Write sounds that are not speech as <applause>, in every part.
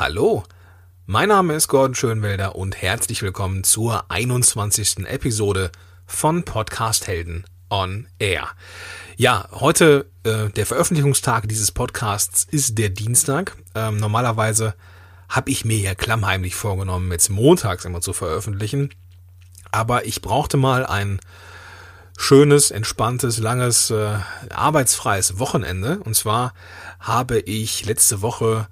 Hallo, mein Name ist Gordon Schönwelder und herzlich willkommen zur 21. Episode von Podcast Helden on Air. Ja, heute äh, der Veröffentlichungstag dieses Podcasts ist der Dienstag. Ähm, normalerweise habe ich mir ja klammheimlich vorgenommen, jetzt montags immer zu veröffentlichen. Aber ich brauchte mal ein schönes, entspanntes, langes, äh, arbeitsfreies Wochenende. Und zwar habe ich letzte Woche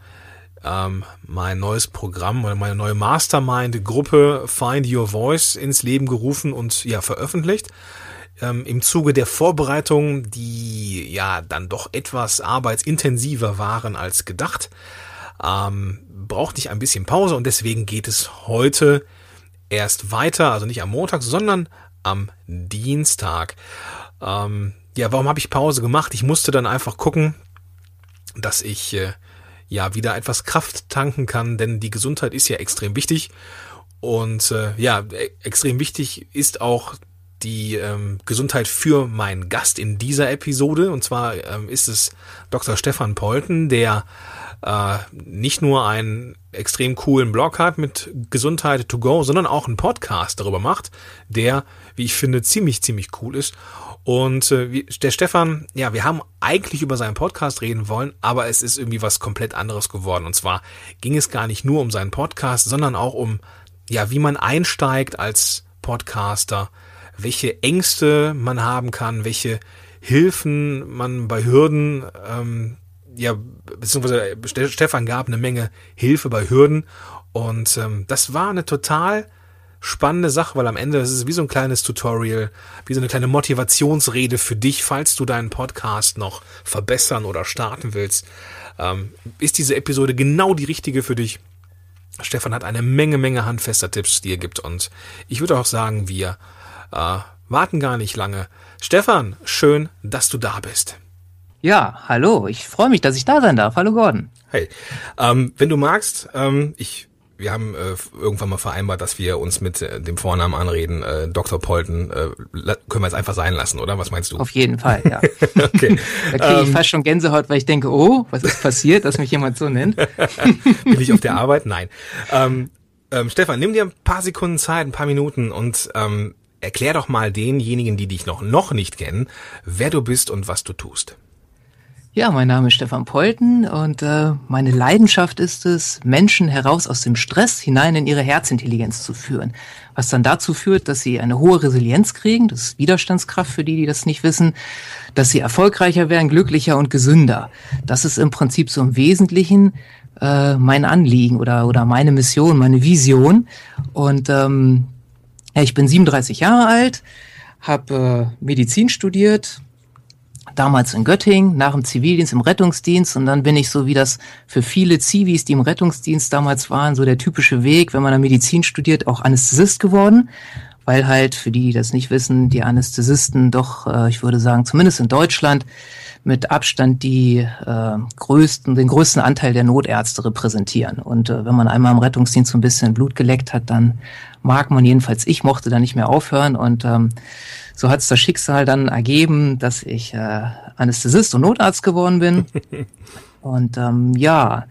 ähm, mein neues Programm oder meine neue Mastermind-Gruppe Find Your Voice ins Leben gerufen und ja veröffentlicht. Ähm, Im Zuge der Vorbereitungen, die ja dann doch etwas arbeitsintensiver waren als gedacht, ähm, brauchte ich ein bisschen Pause und deswegen geht es heute erst weiter, also nicht am Montag, sondern am Dienstag. Ähm, ja, warum habe ich Pause gemacht? Ich musste dann einfach gucken, dass ich äh, ja wieder etwas Kraft tanken kann, denn die Gesundheit ist ja extrem wichtig. Und äh, ja, e extrem wichtig ist auch die ähm, Gesundheit für meinen Gast in dieser Episode. Und zwar ähm, ist es Dr. Stefan Polten, der äh, nicht nur einen extrem coolen Blog hat mit Gesundheit to go, sondern auch einen Podcast darüber macht, der, wie ich finde, ziemlich, ziemlich cool ist. Und äh, der Stefan, ja, wir haben eigentlich über seinen Podcast reden wollen, aber es ist irgendwie was komplett anderes geworden. Und zwar ging es gar nicht nur um seinen Podcast, sondern auch um, ja, wie man einsteigt als Podcaster, welche Ängste man haben kann, welche Hilfen man bei Hürden, ähm, ja, beziehungsweise Stefan gab eine Menge Hilfe bei Hürden. Und ähm, das war eine total spannende Sache, weil am Ende das ist wie so ein kleines Tutorial, wie so eine kleine Motivationsrede für dich, falls du deinen Podcast noch verbessern oder starten willst. Ähm, ist diese Episode genau die richtige für dich? Stefan hat eine Menge, Menge handfester Tipps, die er gibt und ich würde auch sagen, wir äh, warten gar nicht lange. Stefan, schön, dass du da bist. Ja, hallo, ich freue mich, dass ich da sein darf. Hallo Gordon. Hey, ähm, wenn du magst, ähm, ich wir haben äh, irgendwann mal vereinbart, dass wir uns mit äh, dem Vornamen anreden, äh, Dr. Polten, äh, können wir jetzt einfach sein lassen, oder? Was meinst du? Auf jeden Fall, ja. <laughs> okay. Da kriege ich ähm, fast schon Gänsehaut, weil ich denke, oh, was ist passiert, dass mich jemand so nennt? <laughs> Bin ich auf der Arbeit? Nein. Ähm, ähm, Stefan, nimm dir ein paar Sekunden Zeit, ein paar Minuten und ähm, erklär doch mal denjenigen, die dich noch, noch nicht kennen, wer du bist und was du tust. Ja, mein Name ist Stefan Polten und äh, meine Leidenschaft ist es, Menschen heraus aus dem Stress hinein in ihre Herzintelligenz zu führen. Was dann dazu führt, dass sie eine hohe Resilienz kriegen, das ist Widerstandskraft für die, die das nicht wissen, dass sie erfolgreicher werden, glücklicher und gesünder. Das ist im Prinzip so im Wesentlichen äh, mein Anliegen oder, oder meine Mission, meine Vision. Und ähm, ja, ich bin 37 Jahre alt, habe äh, Medizin studiert, damals in Göttingen, nach dem Zivildienst im Rettungsdienst. Und dann bin ich so wie das für viele Zivis, die im Rettungsdienst damals waren, so der typische Weg, wenn man da Medizin studiert, auch Anästhesist geworden, weil halt für die, die das nicht wissen, die Anästhesisten doch, äh, ich würde sagen, zumindest in Deutschland mit Abstand die äh, größten, den größten Anteil der Notärzte repräsentieren. Und äh, wenn man einmal im Rettungsdienst so ein bisschen Blut geleckt hat, dann mag man jedenfalls, ich mochte da nicht mehr aufhören. Und ähm, so hat es das Schicksal dann ergeben, dass ich äh, Anästhesist und Notarzt geworden bin. <laughs> und ähm, ja,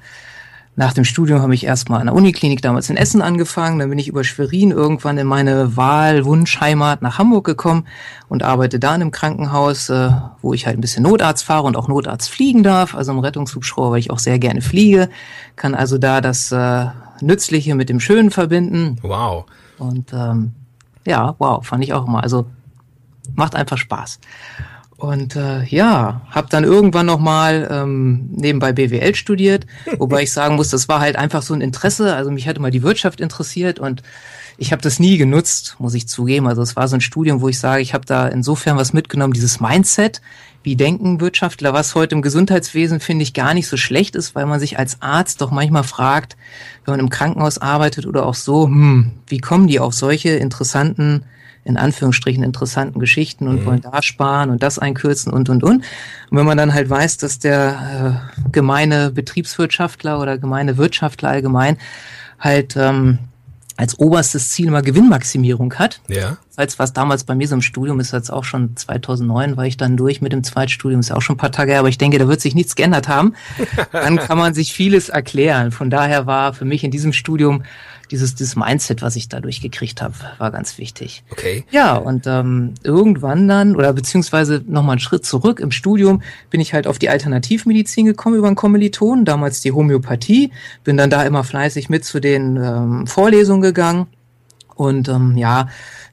nach dem Studium habe ich erstmal an der Uniklinik damals in Essen angefangen, dann bin ich über Schwerin irgendwann in meine Wahlwunschheimat nach Hamburg gekommen und arbeite da in einem Krankenhaus, äh, wo ich halt ein bisschen Notarzt fahre und auch Notarzt fliegen darf, also im Rettungshubschrauber, weil ich auch sehr gerne fliege, kann also da das äh, Nützliche mit dem Schönen verbinden. Wow. Und ähm, ja, wow, fand ich auch immer. Also macht einfach Spaß. Und äh, ja, habe dann irgendwann noch mal ähm, nebenbei BWL studiert, <laughs> wobei ich sagen muss, das war halt einfach so ein Interesse. Also mich hatte mal die Wirtschaft interessiert und ich habe das nie genutzt, muss ich zugeben. Also es war so ein Studium, wo ich sage, ich habe da insofern was mitgenommen, dieses Mindset, wie denken Wirtschaftler, was heute im Gesundheitswesen finde ich gar nicht so schlecht ist, weil man sich als Arzt doch manchmal fragt, wenn man im Krankenhaus arbeitet oder auch so, hm, wie kommen die auf solche interessanten in Anführungsstrichen interessanten Geschichten und mhm. wollen da sparen und das einkürzen und und und. Und wenn man dann halt weiß, dass der äh, gemeine Betriebswirtschaftler oder gemeine Wirtschaftler allgemein halt ähm, als oberstes Ziel mal Gewinnmaximierung hat. Ja. Als was damals bei mir so im Studium ist, jetzt auch schon 2009 war ich dann durch mit dem Zweitstudium, ist ja auch schon ein paar Tage her, aber ich denke, da wird sich nichts geändert haben. <laughs> dann kann man sich vieles erklären. Von daher war für mich in diesem Studium dieses, dieses Mindset, was ich dadurch gekriegt habe, war ganz wichtig. Okay. Ja, und ähm, irgendwann dann, oder beziehungsweise nochmal einen Schritt zurück im Studium, bin ich halt auf die Alternativmedizin gekommen über einen Kommiliton, damals die Homöopathie, bin dann da immer fleißig mit zu den ähm, Vorlesungen gegangen. Und ähm, ja,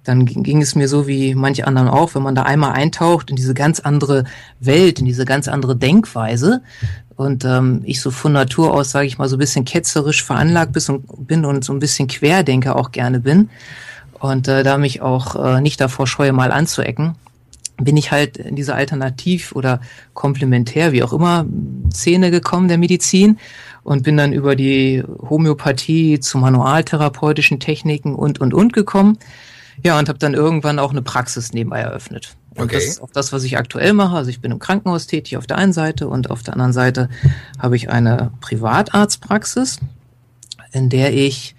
dann ging es mir so wie manche anderen auch, wenn man da einmal eintaucht in diese ganz andere Welt, in diese ganz andere Denkweise, und ähm, ich so von Natur aus, sage ich mal, so ein bisschen ketzerisch veranlagt bin und so ein bisschen Querdenker auch gerne bin und äh, da mich auch äh, nicht davor scheue, mal anzuecken, bin ich halt in diese Alternativ- oder Komplementär, wie auch immer, Szene gekommen der Medizin und bin dann über die Homöopathie zu manualtherapeutischen Techniken und, und, und gekommen. Ja, und habe dann irgendwann auch eine Praxis nebenbei eröffnet. Und okay. das ist auch das, was ich aktuell mache. Also ich bin im Krankenhaus tätig auf der einen Seite und auf der anderen Seite habe ich eine Privatarztpraxis, in der ich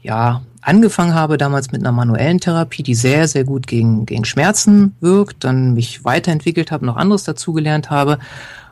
ja angefangen habe damals mit einer manuellen Therapie, die sehr, sehr gut gegen, gegen Schmerzen wirkt, dann mich weiterentwickelt habe, noch anderes dazugelernt habe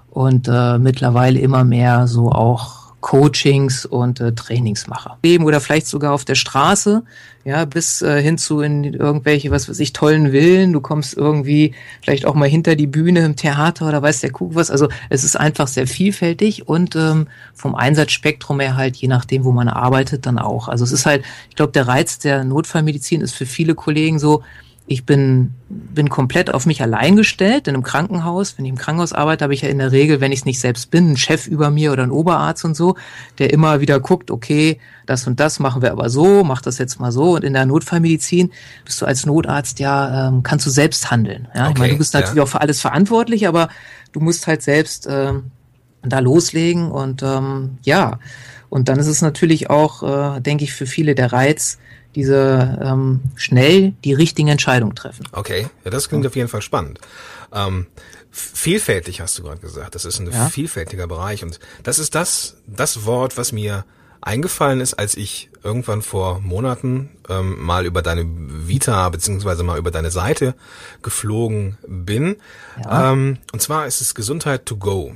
und äh, mittlerweile immer mehr so auch Coachings und äh, Trainings mache. Leben oder vielleicht sogar auf der Straße, ja, bis äh, hin zu in irgendwelche, was weiß ich, tollen Villen. Du kommst irgendwie vielleicht auch mal hinter die Bühne im Theater oder weiß der Kuh was. Also es ist einfach sehr vielfältig und ähm, vom Einsatzspektrum her halt, je nachdem, wo man arbeitet, dann auch. Also es ist halt, ich glaube, der Reiz der Notfallmedizin ist für viele Kollegen so, ich bin, bin komplett auf mich allein gestellt, denn im Krankenhaus, wenn ich im Krankenhaus arbeite, habe ich ja in der Regel, wenn ich es nicht selbst bin, einen Chef über mir oder einen Oberarzt und so, der immer wieder guckt, okay, das und das machen wir aber so, mach das jetzt mal so. Und in der Notfallmedizin bist du als Notarzt ja, ähm, kannst du selbst handeln. Ja? Okay, ich meine, du bist natürlich ja. auch für alles verantwortlich, aber du musst halt selbst ähm, da loslegen und ähm, ja, und dann ist es natürlich auch, äh, denke ich, für viele der Reiz, diese ähm, schnell die richtigen Entscheidungen treffen. Okay, ja, das klingt ja. auf jeden Fall spannend. Ähm, vielfältig hast du gerade gesagt. Das ist ein ja. vielfältiger Bereich und das ist das das Wort, was mir eingefallen ist, als ich irgendwann vor Monaten ähm, mal über deine Vita beziehungsweise mal über deine Seite geflogen bin. Ja. Ähm, und zwar ist es Gesundheit to go.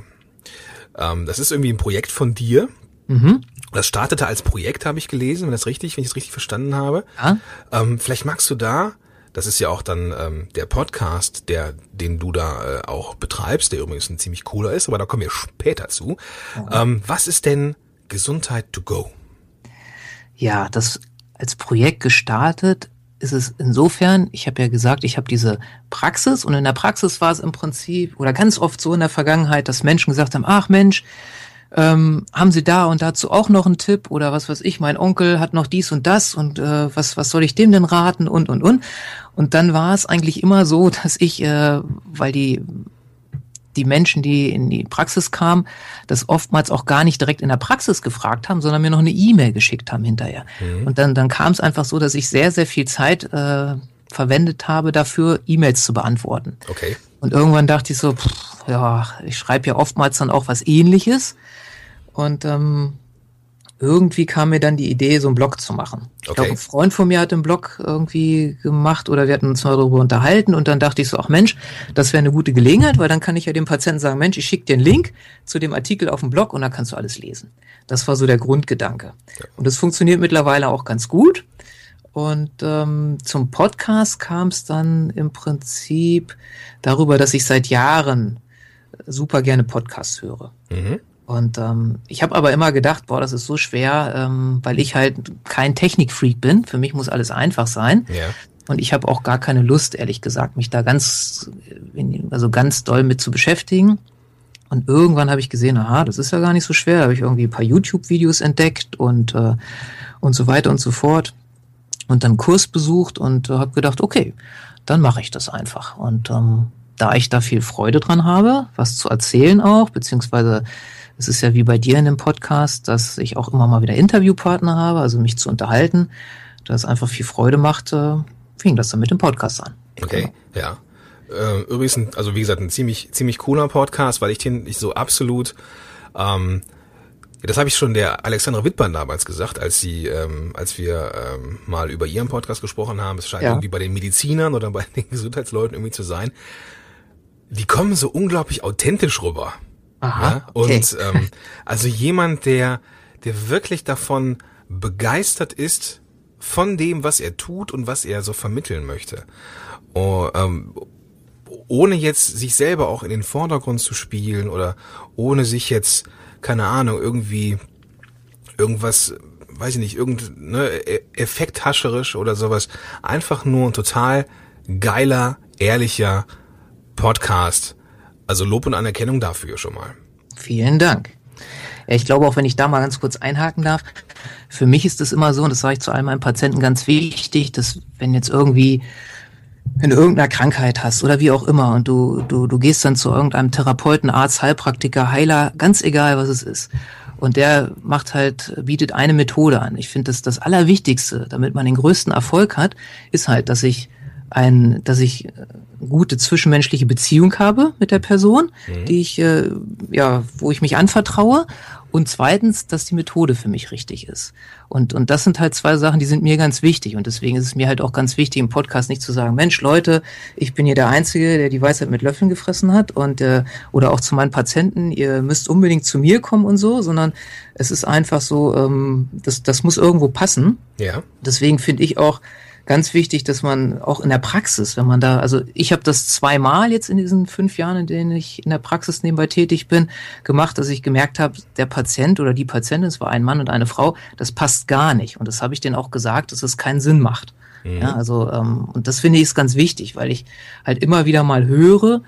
Ähm, das ist irgendwie ein Projekt von dir. Mhm. Das startete als Projekt, habe ich gelesen, wenn das richtig, wenn ich es richtig verstanden habe. Ja? Ähm, vielleicht magst du da, das ist ja auch dann ähm, der Podcast, der, den du da äh, auch betreibst, der übrigens ein ziemlich cooler ist, aber da kommen wir später zu. Ja. Ähm, was ist denn Gesundheit to go? Ja, das als Projekt gestartet ist es insofern, ich habe ja gesagt, ich habe diese Praxis und in der Praxis war es im Prinzip oder ganz oft so in der Vergangenheit, dass Menschen gesagt haben, ach Mensch, ähm, haben Sie da und dazu auch noch einen Tipp oder was weiß ich, mein Onkel hat noch dies und das und äh, was, was soll ich dem denn raten und und und. Und dann war es eigentlich immer so, <laughs> dass ich, äh, weil die die Menschen, die in die Praxis kamen, das oftmals auch gar nicht direkt in der Praxis gefragt haben, sondern mir noch eine E-Mail geschickt haben hinterher. Mhm. Und dann, dann kam es einfach so, dass ich sehr, sehr viel Zeit äh, verwendet habe dafür, E-Mails zu beantworten. Okay. Und irgendwann dachte ich so, pff, ja, ich schreibe ja oftmals dann auch was ähnliches. Und ähm, irgendwie kam mir dann die Idee, so einen Blog zu machen. Ich okay. glaube, ein Freund von mir hat einen Blog irgendwie gemacht oder wir hatten uns mal darüber unterhalten und dann dachte ich so, ach Mensch, das wäre eine gute Gelegenheit, weil dann kann ich ja dem Patienten sagen, Mensch, ich schicke dir einen Link zu dem Artikel auf dem Blog und dann kannst du alles lesen. Das war so der Grundgedanke. Ja. Und das funktioniert mittlerweile auch ganz gut. Und ähm, zum Podcast kam es dann im Prinzip darüber, dass ich seit Jahren super gerne Podcasts höre. Mhm. Und ähm, ich habe aber immer gedacht, boah, das ist so schwer, ähm, weil ich halt kein Technikfreak bin. Für mich muss alles einfach sein. Ja. Und ich habe auch gar keine Lust, ehrlich gesagt, mich da ganz, also ganz doll mit zu beschäftigen. Und irgendwann habe ich gesehen, aha, das ist ja gar nicht so schwer. Da habe ich irgendwie ein paar YouTube-Videos entdeckt und, äh, und so weiter und so fort. Und dann Kurs besucht und äh, habe gedacht, okay, dann mache ich das einfach. Und ähm, da ich da viel Freude dran habe, was zu erzählen auch, beziehungsweise es ist ja wie bei dir in dem Podcast, dass ich auch immer mal wieder Interviewpartner habe, also mich zu unterhalten, da es einfach viel Freude macht, äh, fing das dann mit dem Podcast an. Okay, genau. ja. Äh, übrigens, also wie gesagt, ein ziemlich, ziemlich cooler Podcast, weil ich den ich so absolut ähm, Das habe ich schon der Alexandra Wittmann damals gesagt, als sie, ähm, als wir ähm, mal über ihren Podcast gesprochen haben. Es scheint ja. irgendwie bei den Medizinern oder bei <laughs> den Gesundheitsleuten irgendwie zu sein. Die kommen so unglaublich authentisch rüber. Aha, ja? okay. Und ähm, also jemand, der, der wirklich davon begeistert ist von dem, was er tut und was er so vermitteln möchte. Oh, ähm, ohne jetzt sich selber auch in den Vordergrund zu spielen oder ohne sich jetzt, keine Ahnung, irgendwie irgendwas, weiß ich nicht, irgend, ne, e-, effekthascherisch oder sowas. Einfach nur ein total geiler, ehrlicher Podcast. Also Lob und Anerkennung dafür schon mal. Vielen Dank. Ich glaube auch, wenn ich da mal ganz kurz einhaken darf, für mich ist es immer so, und das sage ich zu all meinen Patienten ganz wichtig, dass wenn jetzt irgendwie wenn du irgendeine Krankheit hast oder wie auch immer und du, du, du gehst dann zu irgendeinem Therapeuten, Arzt, Heilpraktiker, Heiler, ganz egal, was es ist. Und der macht halt, bietet eine Methode an. Ich finde, das das Allerwichtigste, damit man den größten Erfolg hat, ist halt, dass ich ein, dass ich gute zwischenmenschliche Beziehung habe mit der Person, mhm. die ich, äh, ja, wo ich mich anvertraue. Und zweitens, dass die Methode für mich richtig ist. Und, und das sind halt zwei Sachen, die sind mir ganz wichtig. Und deswegen ist es mir halt auch ganz wichtig, im Podcast nicht zu sagen, Mensch, Leute, ich bin hier der Einzige, der die Weisheit mit Löffeln gefressen hat. Und, äh, oder auch zu meinen Patienten, ihr müsst unbedingt zu mir kommen und so, sondern es ist einfach so, ähm, das, das muss irgendwo passen. Ja. Deswegen finde ich auch, ganz wichtig, dass man auch in der Praxis, wenn man da, also ich habe das zweimal jetzt in diesen fünf Jahren, in denen ich in der Praxis nebenbei tätig bin, gemacht, dass ich gemerkt habe, der Patient oder die Patientin, es war ein Mann und eine Frau, das passt gar nicht. Und das habe ich denen auch gesagt, dass es keinen Sinn macht. Mhm. Ja, also ähm, und das finde ich ist ganz wichtig, weil ich halt immer wieder mal höre,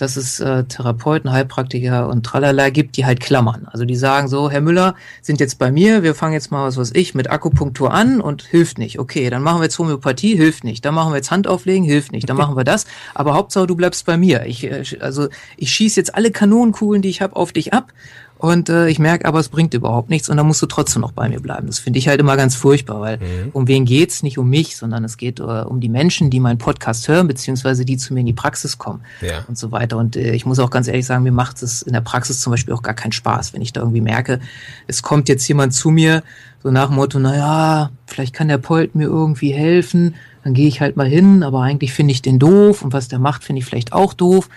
dass es äh, Therapeuten, Heilpraktiker und tralala gibt, die halt klammern. Also die sagen so, Herr Müller, sind jetzt bei mir, wir fangen jetzt mal, was weiß ich, mit Akupunktur an und hilft nicht. Okay, dann machen wir jetzt Homöopathie, hilft nicht. Dann machen wir jetzt Handauflegen, hilft nicht. Dann machen wir das. Aber Hauptsache, du bleibst bei mir. Ich, äh, also ich schieße jetzt alle Kanonenkugeln, die ich habe, auf dich ab und äh, ich merke aber, es bringt überhaupt nichts und dann musst du trotzdem noch bei mir bleiben. Das finde ich halt immer ganz furchtbar, weil mhm. um wen geht's? Nicht um mich, sondern es geht äh, um die Menschen, die meinen Podcast hören, beziehungsweise die zu mir in die Praxis kommen ja. und so weiter. Und äh, ich muss auch ganz ehrlich sagen, mir macht es in der Praxis zum Beispiel auch gar keinen Spaß, wenn ich da irgendwie merke, es kommt jetzt jemand zu mir, so nach dem Motto, na ja, vielleicht kann der Polt mir irgendwie helfen, dann gehe ich halt mal hin, aber eigentlich finde ich den doof und was der macht, finde ich vielleicht auch doof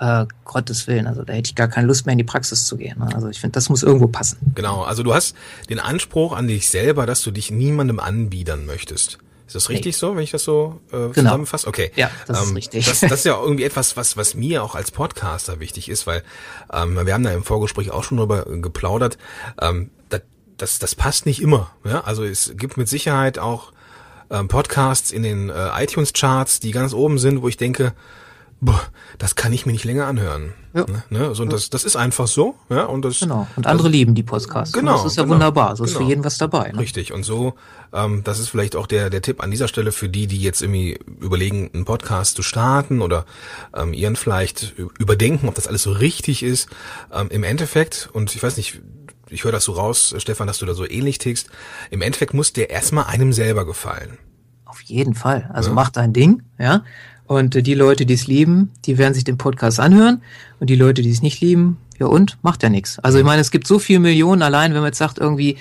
äh, Gottes Willen, also da hätte ich gar keine Lust mehr in die Praxis zu gehen. Ne? Also ich finde, das muss irgendwo passen. Genau, also du hast den Anspruch an dich selber, dass du dich niemandem anbiedern möchtest. Ist das richtig nee. so, wenn ich das so äh, genau. zusammenfasse? Okay. Ja, das ähm, ist richtig. Das, das ist ja irgendwie etwas, was, was mir auch als Podcaster wichtig ist, weil ähm, wir haben da im Vorgespräch auch schon drüber geplaudert. Ähm, das, das, das passt nicht immer. Ja? Also es gibt mit Sicherheit auch ähm, Podcasts in den äh, iTunes-Charts, die ganz oben sind, wo ich denke, boah, das kann ich mir nicht länger anhören. Ja. Ne? ne? So, und das, das ist einfach so. Ja, und das, genau. Und andere das, lieben die Podcasts. Genau. Das ist ja genau, wunderbar. So genau. ist für genau. jeden was dabei. Ne? Richtig. Und so, ähm, das ist vielleicht auch der, der Tipp an dieser Stelle für die, die jetzt irgendwie überlegen, einen Podcast zu starten oder ähm, ihren vielleicht überdenken, ob das alles so richtig ist. Ähm, Im Endeffekt, und ich weiß nicht, ich höre das so raus, Stefan, dass du da so ähnlich tickst, im Endeffekt muss der erstmal einem selber gefallen. Auf jeden Fall. Also ja. mach dein Ding, ja. Und äh, die Leute, die es lieben, die werden sich den Podcast anhören. Und die Leute, die es nicht lieben, ja und, macht ja nichts. Also ich meine, es gibt so viele Millionen allein, wenn man jetzt sagt, irgendwie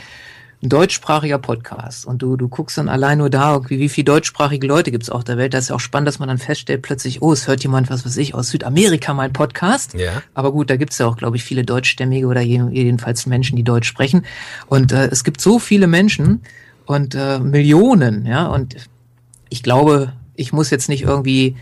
ein deutschsprachiger Podcast und du, du guckst dann allein nur da, irgendwie, wie viele deutschsprachige Leute gibt es auf der Welt. Das ist ja auch spannend, dass man dann feststellt, plötzlich, oh, es hört jemand, was weiß ich, aus Südamerika mein Podcast. Ja. Aber gut, da gibt es ja auch, glaube ich, viele Deutschstämmige oder jedenfalls Menschen, die Deutsch sprechen. Und äh, es gibt so viele Menschen und äh, Millionen, ja, und ich glaube, ich muss jetzt nicht irgendwie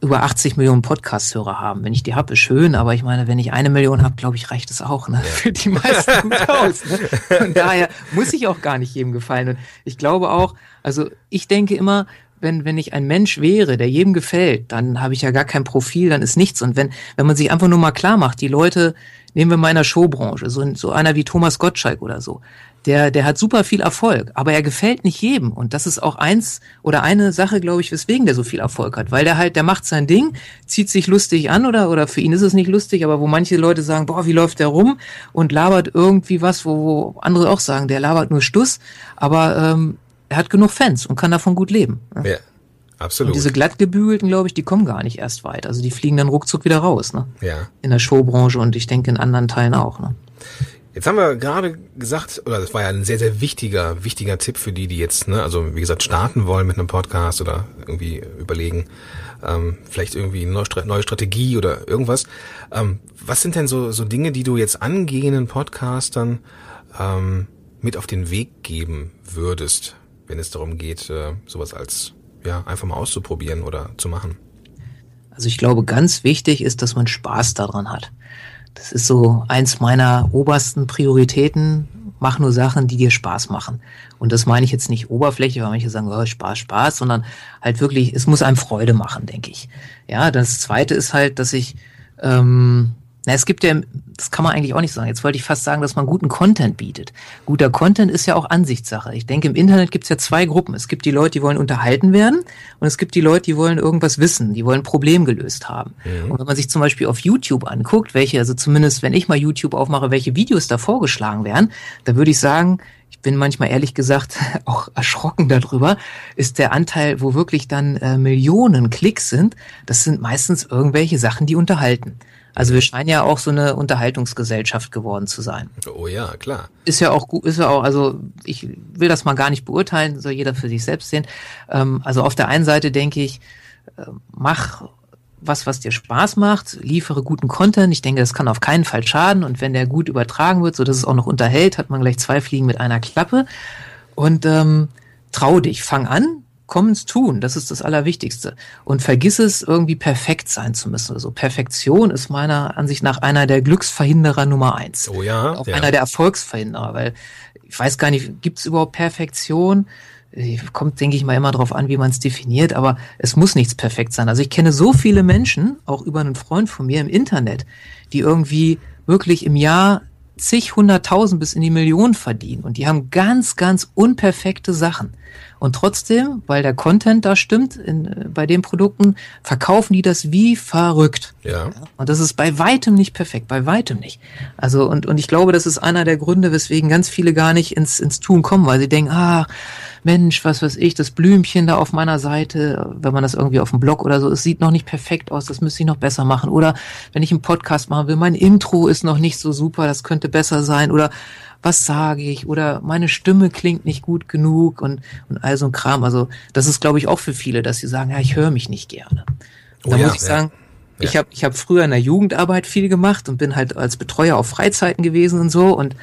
über 80 Millionen Podcast-Hörer haben. Wenn ich die habe, ist schön, aber ich meine, wenn ich eine Million habe, glaube ich, reicht es auch. Ne? Für die meisten <laughs> gut aus. Ne? Von daher muss ich auch gar nicht jedem gefallen. Und ich glaube auch, also ich denke immer, wenn, wenn ich ein Mensch wäre, der jedem gefällt, dann habe ich ja gar kein Profil, dann ist nichts. Und wenn, wenn man sich einfach nur mal klar macht, die Leute, nehmen wir mal in der Showbranche, so, so einer wie Thomas Gottschalk oder so, der, der hat super viel Erfolg, aber er gefällt nicht jedem. Und das ist auch eins oder eine Sache, glaube ich, weswegen der so viel Erfolg hat. Weil der halt, der macht sein Ding, zieht sich lustig an oder, oder für ihn ist es nicht lustig, aber wo manche Leute sagen, boah, wie läuft der rum und labert irgendwie was, wo, wo andere auch sagen, der labert nur Stuss, aber ähm, er hat genug Fans und kann davon gut leben. Ne? Ja. Absolut. Und diese glattgebügelten, glaube ich, die kommen gar nicht erst weit. Also die fliegen dann ruckzuck wieder raus, ne? Ja. In der Showbranche und ich denke in anderen Teilen auch, ne? Jetzt haben wir gerade gesagt, oder das war ja ein sehr, sehr wichtiger, wichtiger Tipp für die, die jetzt, ne, also wie gesagt, starten wollen mit einem Podcast oder irgendwie überlegen, ähm, vielleicht irgendwie eine neue Strategie oder irgendwas. Ähm, was sind denn so, so Dinge, die du jetzt angehenden Podcastern ähm, mit auf den Weg geben würdest, wenn es darum geht, äh, sowas als ja einfach mal auszuprobieren oder zu machen? Also ich glaube, ganz wichtig ist, dass man Spaß daran hat. Das ist so eins meiner obersten Prioritäten. Mach nur Sachen, die dir Spaß machen. Und das meine ich jetzt nicht oberflächlich, weil manche sagen, oh, Spaß, Spaß, sondern halt wirklich, es muss einem Freude machen, denke ich. Ja, das zweite ist halt, dass ich ähm, na, es gibt ja, das kann man eigentlich auch nicht sagen. Jetzt wollte ich fast sagen, dass man guten Content bietet. Guter Content ist ja auch Ansichtssache. Ich denke, im Internet gibt es ja zwei Gruppen. Es gibt die Leute, die wollen unterhalten werden und es gibt die Leute, die wollen irgendwas wissen, die wollen ein Problem gelöst haben. Mhm. Und wenn man sich zum Beispiel auf YouTube anguckt, welche, also zumindest wenn ich mal YouTube aufmache, welche Videos da vorgeschlagen werden, da würde ich sagen, ich bin manchmal ehrlich gesagt <laughs> auch erschrocken darüber, ist der Anteil, wo wirklich dann äh, Millionen Klicks sind, das sind meistens irgendwelche Sachen, die unterhalten. Also wir scheinen ja auch so eine Unterhaltungsgesellschaft geworden zu sein. Oh ja, klar. Ist ja auch gut, ist ja auch, also ich will das mal gar nicht beurteilen, soll jeder für sich selbst sehen. Ähm, also auf der einen Seite denke ich, äh, mach was, was dir Spaß macht, liefere guten Content. Ich denke, das kann auf keinen Fall schaden. Und wenn der gut übertragen wird, so dass es auch noch unterhält, hat man gleich zwei Fliegen mit einer Klappe. Und ähm, trau dich, fang an, komm ins Tun, das ist das Allerwichtigste. Und vergiss es, irgendwie perfekt sein zu müssen. Also Perfektion ist meiner Ansicht nach einer der Glücksverhinderer Nummer eins. Oh ja. Auch ja. einer der Erfolgsverhinderer, weil ich weiß gar nicht, gibt es überhaupt Perfektion? Kommt, denke ich mal, immer darauf an, wie man es definiert, aber es muss nichts perfekt sein. Also ich kenne so viele Menschen, auch über einen Freund von mir im Internet, die irgendwie wirklich im Jahr zig, hunderttausend bis in die Millionen verdienen. Und die haben ganz, ganz unperfekte Sachen. Und trotzdem, weil der Content da stimmt in, äh, bei den Produkten, verkaufen die das wie verrückt. Ja. Und das ist bei weitem nicht perfekt, bei weitem nicht. Also, und, und ich glaube, das ist einer der Gründe, weswegen ganz viele gar nicht ins, ins Tun kommen, weil sie denken, ah, Mensch, was weiß ich, das Blümchen da auf meiner Seite, wenn man das irgendwie auf dem Blog oder so, es sieht noch nicht perfekt aus, das müsste ich noch besser machen. Oder wenn ich einen Podcast machen will, mein Intro ist noch nicht so super, das könnte besser sein. Oder was sage ich oder meine Stimme klingt nicht gut genug und, und all so ein Kram. Also das ist, glaube ich, auch für viele, dass sie sagen, ja, ich höre mich nicht gerne. Oh, da ja, muss ich sagen, ja. ich habe ich hab früher in der Jugendarbeit viel gemacht und bin halt als Betreuer auf Freizeiten gewesen und so und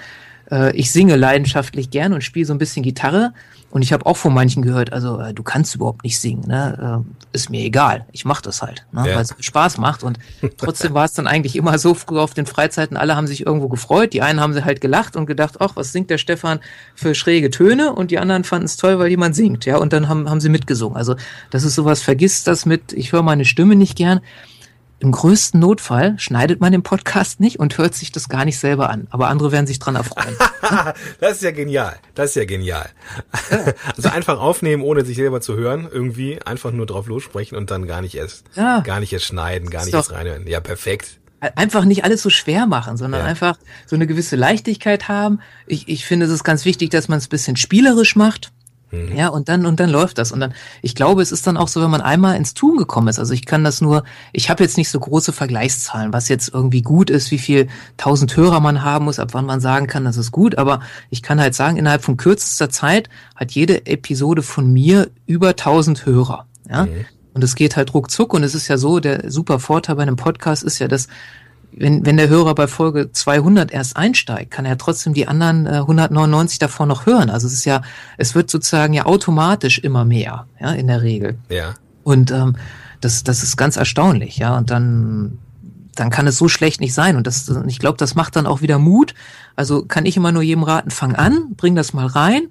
äh, ich singe leidenschaftlich gern und spiele so ein bisschen Gitarre und ich habe auch von manchen gehört, also äh, du kannst überhaupt nicht singen, ne? Äh, ist mir egal, ich mache das halt, ne? Ja. weil es Spaß macht. Und trotzdem <laughs> war es dann eigentlich immer so früher auf den Freizeiten, alle haben sich irgendwo gefreut, die einen haben sie halt gelacht und gedacht, ach, was singt der Stefan für schräge Töne und die anderen fanden es toll, weil jemand singt, ja, und dann haben, haben sie mitgesungen. Also das ist sowas, vergiss das mit, ich höre meine Stimme nicht gern im größten Notfall schneidet man den Podcast nicht und hört sich das gar nicht selber an. Aber andere werden sich dran erfreuen. <laughs> das ist ja genial. Das ist ja genial. <laughs> also einfach aufnehmen, ohne sich selber zu hören, irgendwie einfach nur drauf lossprechen und dann gar nicht erst, ja. gar nicht erst schneiden, gar nicht erst reinhören. Ja, perfekt einfach nicht alles so schwer machen, sondern ja. einfach so eine gewisse Leichtigkeit haben. Ich, ich finde, es ist ganz wichtig, dass man es bisschen spielerisch macht. Mhm. Ja, und dann und dann läuft das und dann ich glaube, es ist dann auch so, wenn man einmal ins Tun gekommen ist. Also ich kann das nur, ich habe jetzt nicht so große Vergleichszahlen, was jetzt irgendwie gut ist, wie viel tausend Hörer man haben muss, ab wann man sagen kann, das ist gut, aber ich kann halt sagen, innerhalb von kürzester Zeit hat jede Episode von mir über tausend Hörer. Ja? Mhm. Und es geht halt ruckzuck und es ist ja so, der super Vorteil bei einem Podcast ist ja, dass wenn, wenn der Hörer bei Folge 200 erst einsteigt, kann er trotzdem die anderen äh, 199 davor noch hören. Also es ist ja, es wird sozusagen ja automatisch immer mehr, ja, in der Regel. Ja. Und ähm, das, das ist ganz erstaunlich, ja. Und dann, dann kann es so schlecht nicht sein. Und das, ich glaube, das macht dann auch wieder Mut. Also kann ich immer nur jedem raten, fang an, bring das mal rein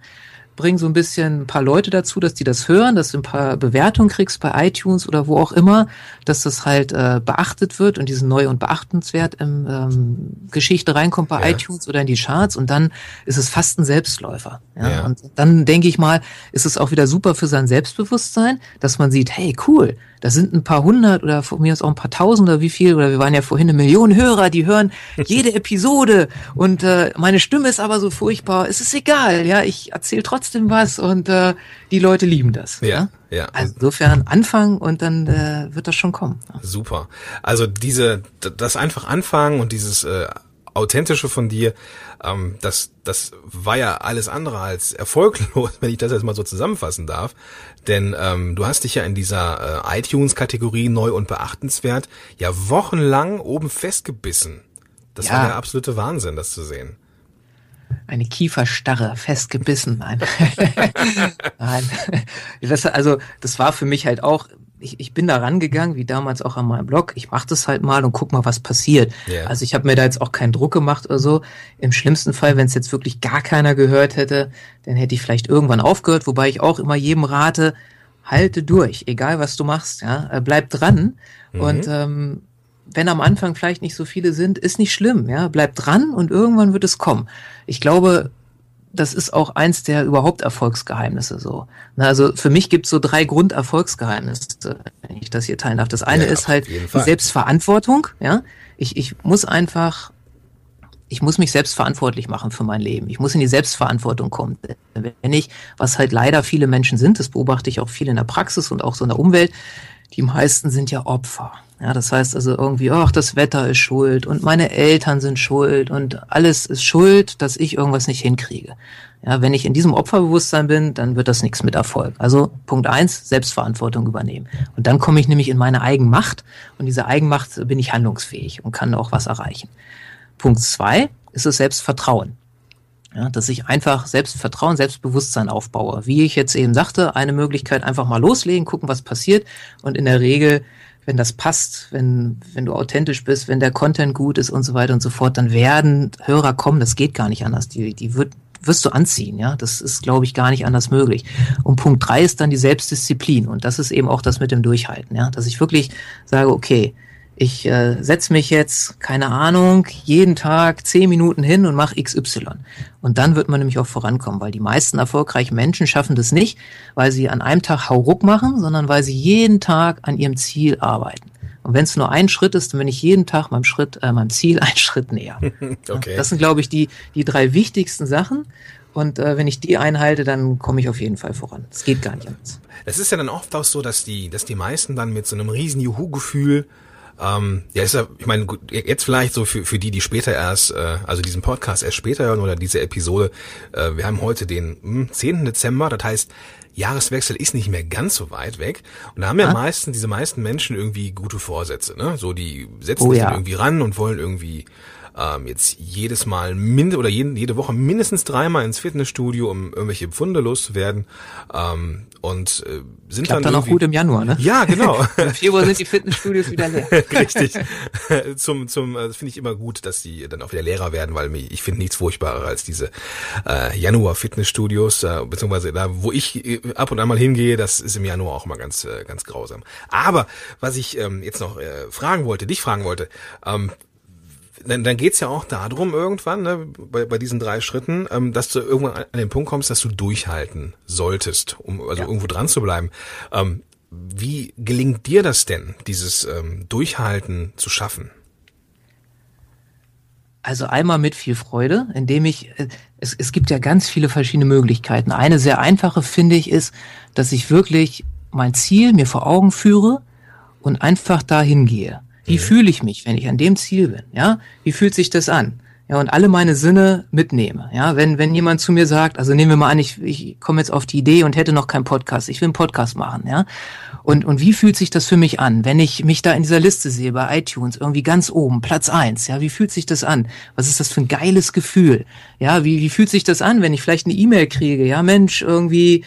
bring so ein bisschen ein paar Leute dazu, dass die das hören, dass du ein paar Bewertungen kriegst bei iTunes oder wo auch immer, dass das halt äh, beachtet wird und diese neu und beachtenswert im ähm, Geschichte reinkommt bei ja. iTunes oder in die Charts und dann ist es fast ein Selbstläufer. Ja? ja. Und dann denke ich mal, ist es auch wieder super für sein Selbstbewusstsein, dass man sieht, hey, cool, da sind ein paar hundert oder von mir aus auch ein paar tausend oder wie viel, oder wir waren ja vorhin eine Million Hörer, die hören <laughs> jede Episode und äh, meine Stimme ist aber so furchtbar, es ist egal, ja, ich erzähle trotzdem was und äh, die Leute lieben das. Ja. ja? Ja. Also insofern anfangen und dann äh, wird das schon kommen. Super. Also diese, das einfach anfangen und dieses äh, authentische von dir, Ähm, das, das war ja alles andere als erfolglos, <laughs> wenn ich das jetzt mal so zusammenfassen darf. Denn ähm, du hast dich ja in dieser äh, iTunes-Kategorie neu und beachtenswert ja wochenlang oben festgebissen. Das ja. war der absolute Wahnsinn, das zu sehen. Eine Kieferstarre, festgebissen. <laughs> Nein. Nein. <laughs> Das, also, das war für mich halt auch ich, ich bin da rangegangen, wie damals auch an meinem Blog. Ich mache das halt mal und guck mal, was passiert. Yeah. Also ich habe mir da jetzt auch keinen Druck gemacht oder so. Im schlimmsten Fall, wenn es jetzt wirklich gar keiner gehört hätte, dann hätte ich vielleicht irgendwann aufgehört, wobei ich auch immer jedem rate, halte durch, egal was du machst, ja, äh, bleib dran. Mhm. Und ähm, wenn am Anfang vielleicht nicht so viele sind, ist nicht schlimm, ja, bleib dran und irgendwann wird es kommen. Ich glaube, das ist auch eins der überhaupt Erfolgsgeheimnisse so. Also für mich gibt es so drei Grunderfolgsgeheimnisse, wenn ich das hier teilen darf. Das eine ja, ist halt die Selbstverantwortung. Ja, ich, ich muss einfach, ich muss mich selbst verantwortlich machen für mein Leben. Ich muss in die Selbstverantwortung kommen. Wenn ich, was halt leider viele Menschen sind, das beobachte ich auch viel in der Praxis und auch so in der Umwelt, die meisten sind ja Opfer. Ja, das heißt also irgendwie, ach, das Wetter ist schuld und meine Eltern sind schuld und alles ist schuld, dass ich irgendwas nicht hinkriege. Ja, wenn ich in diesem Opferbewusstsein bin, dann wird das nichts mit Erfolg. Also Punkt eins, Selbstverantwortung übernehmen. Und dann komme ich nämlich in meine Eigenmacht und diese Eigenmacht bin ich handlungsfähig und kann auch was erreichen. Punkt zwei ist es Selbstvertrauen. Ja, dass ich einfach Selbstvertrauen, Selbstbewusstsein aufbaue. Wie ich jetzt eben sagte, eine Möglichkeit einfach mal loslegen, gucken, was passiert. Und in der Regel, wenn das passt, wenn, wenn du authentisch bist, wenn der Content gut ist und so weiter und so fort, dann werden Hörer kommen. Das geht gar nicht anders. Die, die wird, wirst du anziehen, ja. Das ist, glaube ich, gar nicht anders möglich. Und Punkt drei ist dann die Selbstdisziplin. Und das ist eben auch das mit dem Durchhalten, ja. Dass ich wirklich sage, okay, ich äh, setze mich jetzt, keine Ahnung, jeden Tag zehn Minuten hin und mache XY. Und dann wird man nämlich auch vorankommen, weil die meisten erfolgreichen Menschen schaffen das nicht, weil sie an einem Tag Hauruck machen, sondern weil sie jeden Tag an ihrem Ziel arbeiten. Und wenn es nur ein Schritt ist, dann bin ich jeden Tag meinem Schritt, äh, meinem Ziel einen Schritt näher. <laughs> okay. Das sind, glaube ich, die, die drei wichtigsten Sachen. Und äh, wenn ich die einhalte, dann komme ich auf jeden Fall voran. Es geht gar nicht anders. Es ist ja dann oft auch so, dass die, dass die meisten dann mit so einem riesen Juhu-Gefühl ähm, ja, ist ja, ich meine, gut, jetzt vielleicht so für, für die, die später erst, äh, also diesen Podcast erst später hören oder diese Episode, äh, wir haben heute den mh, 10. Dezember, das heißt, Jahreswechsel ist nicht mehr ganz so weit weg. Und da haben ja ah. meistens, diese meisten Menschen irgendwie gute Vorsätze, ne? So, die setzen oh, sich ja. irgendwie ran und wollen irgendwie ähm, jetzt jedes Mal mind oder jeden, jede Woche mindestens dreimal ins Fitnessstudio, um irgendwelche Pfunde loszuwerden. Ähm, und äh, sind Klappt dann, dann auch gut im Januar, ne? Ja, genau. <laughs> Im Februar sind die Fitnessstudios wieder leer. <laughs> Richtig. <laughs> zum zum äh, finde ich immer gut, dass die dann auch wieder leerer werden, weil mich, ich finde nichts furchtbarer als diese äh, Januar Fitnessstudios, äh, beziehungsweise da, wo ich äh, ab und an mal hingehe, das ist im Januar auch immer ganz äh, ganz grausam. Aber was ich ähm, jetzt noch äh, fragen wollte, dich fragen wollte, ähm, dann, dann geht's ja auch darum irgendwann, ne, bei, bei diesen drei Schritten, ähm, dass du irgendwann an den Punkt kommst, dass du durchhalten solltest, um also ja. irgendwo dran zu bleiben. Ähm, wie gelingt dir das denn, dieses ähm, Durchhalten zu schaffen? Also einmal mit viel Freude, indem ich, äh, es, es gibt ja ganz viele verschiedene Möglichkeiten. Eine sehr einfache finde ich ist, dass ich wirklich mein Ziel mir vor Augen führe und einfach dahin gehe. Wie mhm. fühle ich mich, wenn ich an dem Ziel bin? Ja, wie fühlt sich das an? Ja, und alle meine Sinne mitnehme. Ja, wenn, wenn jemand zu mir sagt, also nehmen wir mal an, ich, ich komme jetzt auf die Idee und hätte noch keinen Podcast, ich will einen Podcast machen, ja. Und, und wie fühlt sich das für mich an, wenn ich mich da in dieser Liste sehe bei iTunes, irgendwie ganz oben, Platz eins, ja, wie fühlt sich das an? Was ist das für ein geiles Gefühl? Ja, wie, wie fühlt sich das an, wenn ich vielleicht eine E-Mail kriege? Ja, Mensch, irgendwie,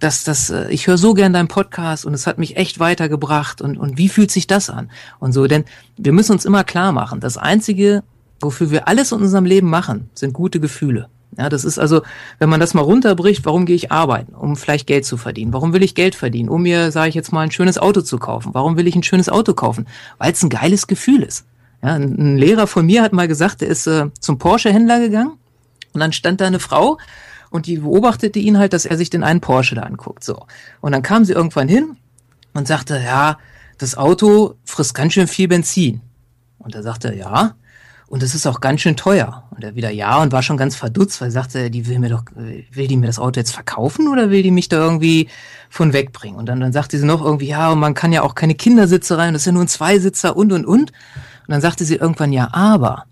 das, das, äh, ich höre so gern deinen Podcast und es hat mich echt weitergebracht und, und wie fühlt sich das an? Und so, denn wir müssen uns immer klar machen, das Einzige, wofür wir alles in unserem Leben machen, sind gute Gefühle. Ja, das ist also, wenn man das mal runterbricht, warum gehe ich arbeiten? Um vielleicht Geld zu verdienen. Warum will ich Geld verdienen? Um mir, sage ich jetzt mal, ein schönes Auto zu kaufen. Warum will ich ein schönes Auto kaufen? Weil es ein geiles Gefühl ist. Ja, ein Lehrer von mir hat mal gesagt, er ist äh, zum Porsche-Händler gegangen und dann stand da eine Frau und die beobachtete ihn halt, dass er sich den einen Porsche da anguckt. So. Und dann kam sie irgendwann hin und sagte, ja, das Auto frisst ganz schön viel Benzin. Und er sagte, ja, und es ist auch ganz schön teuer. Und er wieder ja und war schon ganz verdutzt, weil er sagte, die will mir doch, will die mir das Auto jetzt verkaufen oder will die mich da irgendwie von wegbringen? Und dann, dann sagte sie noch irgendwie, ja, und man kann ja auch keine Kindersitze rein, das sind nur ein Zweisitzer und und und. Und dann sagte sie irgendwann, ja, aber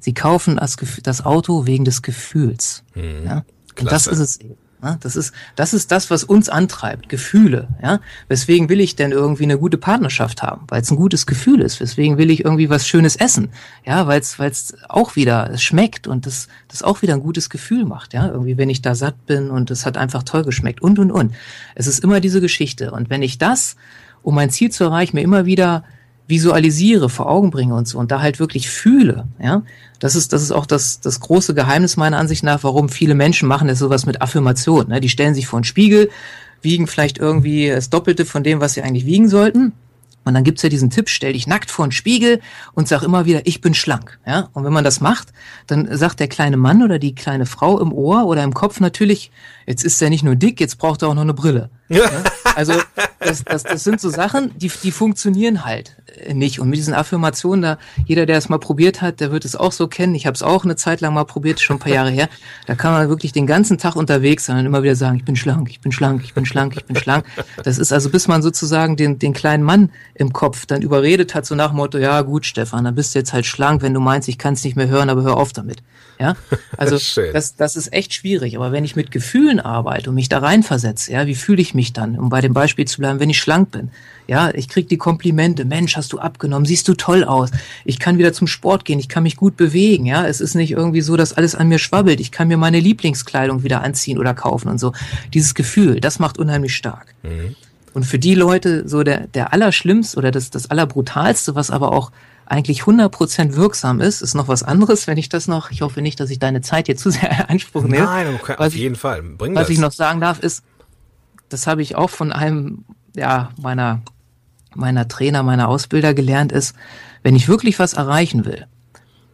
Sie kaufen das, das Auto wegen des Gefühls. Mhm. Ja? Und das ist es eben. Ja, das ist, das ist das, was uns antreibt, Gefühle. Ja, weswegen will ich denn irgendwie eine gute Partnerschaft haben? Weil es ein gutes Gefühl ist. Weswegen will ich irgendwie was Schönes essen? Ja, weil es, weil es auch wieder es schmeckt und das, das auch wieder ein gutes Gefühl macht. Ja, irgendwie, wenn ich da satt bin und es hat einfach toll geschmeckt und und und. Es ist immer diese Geschichte. Und wenn ich das, um mein Ziel zu erreichen, mir immer wieder visualisiere, vor Augen bringe und so und da halt wirklich fühle, ja, das ist, das ist auch das, das große Geheimnis meiner Ansicht nach, warum viele Menschen machen das sowas mit Affirmation. Ne? Die stellen sich vor einen Spiegel, wiegen vielleicht irgendwie das Doppelte von dem, was sie eigentlich wiegen sollten. Und dann gibt's ja diesen Tipp, stell dich nackt vor einen Spiegel und sag immer wieder, ich bin schlank. Ja? Und wenn man das macht, dann sagt der kleine Mann oder die kleine Frau im Ohr oder im Kopf natürlich, jetzt ist er nicht nur dick, jetzt braucht er auch noch eine Brille. Ja. <laughs> ja? Also das, das, das sind so Sachen, die, die funktionieren halt nicht. Und mit diesen Affirmationen, da jeder, der es mal probiert hat, der wird es auch so kennen. Ich habe es auch eine Zeit lang mal probiert, schon ein paar Jahre her. Da kann man wirklich den ganzen Tag unterwegs sein und immer wieder sagen, ich bin schlank, ich bin schlank, ich bin schlank, ich bin schlank. Das ist also, bis man sozusagen den, den kleinen Mann im Kopf dann überredet hat, so nach dem Motto, ja gut, Stefan, dann bist du jetzt halt schlank, wenn du meinst, ich kann es nicht mehr hören, aber hör auf damit. Ja, also <laughs> das, das ist echt schwierig. Aber wenn ich mit Gefühlen arbeite und mich da reinversetze, ja, wie fühle ich mich dann? Um bei dem Beispiel zu bleiben, wenn ich schlank bin. Ja, ich krieg die Komplimente. Mensch, hast du abgenommen? Siehst du toll aus? Ich kann wieder zum Sport gehen. Ich kann mich gut bewegen. Ja, es ist nicht irgendwie so, dass alles an mir schwabbelt. Ich kann mir meine Lieblingskleidung wieder anziehen oder kaufen und so. Dieses Gefühl, das macht unheimlich stark. Mhm. Und für die Leute so der, der Allerschlimmste oder das, das Allerbrutalste, was aber auch eigentlich 100% wirksam ist, ist noch was anderes, wenn ich das noch, ich hoffe nicht, dass ich deine Zeit hier zu sehr <laughs> in Anspruch nehme. Nein, okay, auf jeden ich, Fall. Bring was das. ich noch sagen darf, ist, das habe ich auch von einem, ja, meiner, meiner Trainer, meiner Ausbilder gelernt, ist, wenn ich wirklich was erreichen will,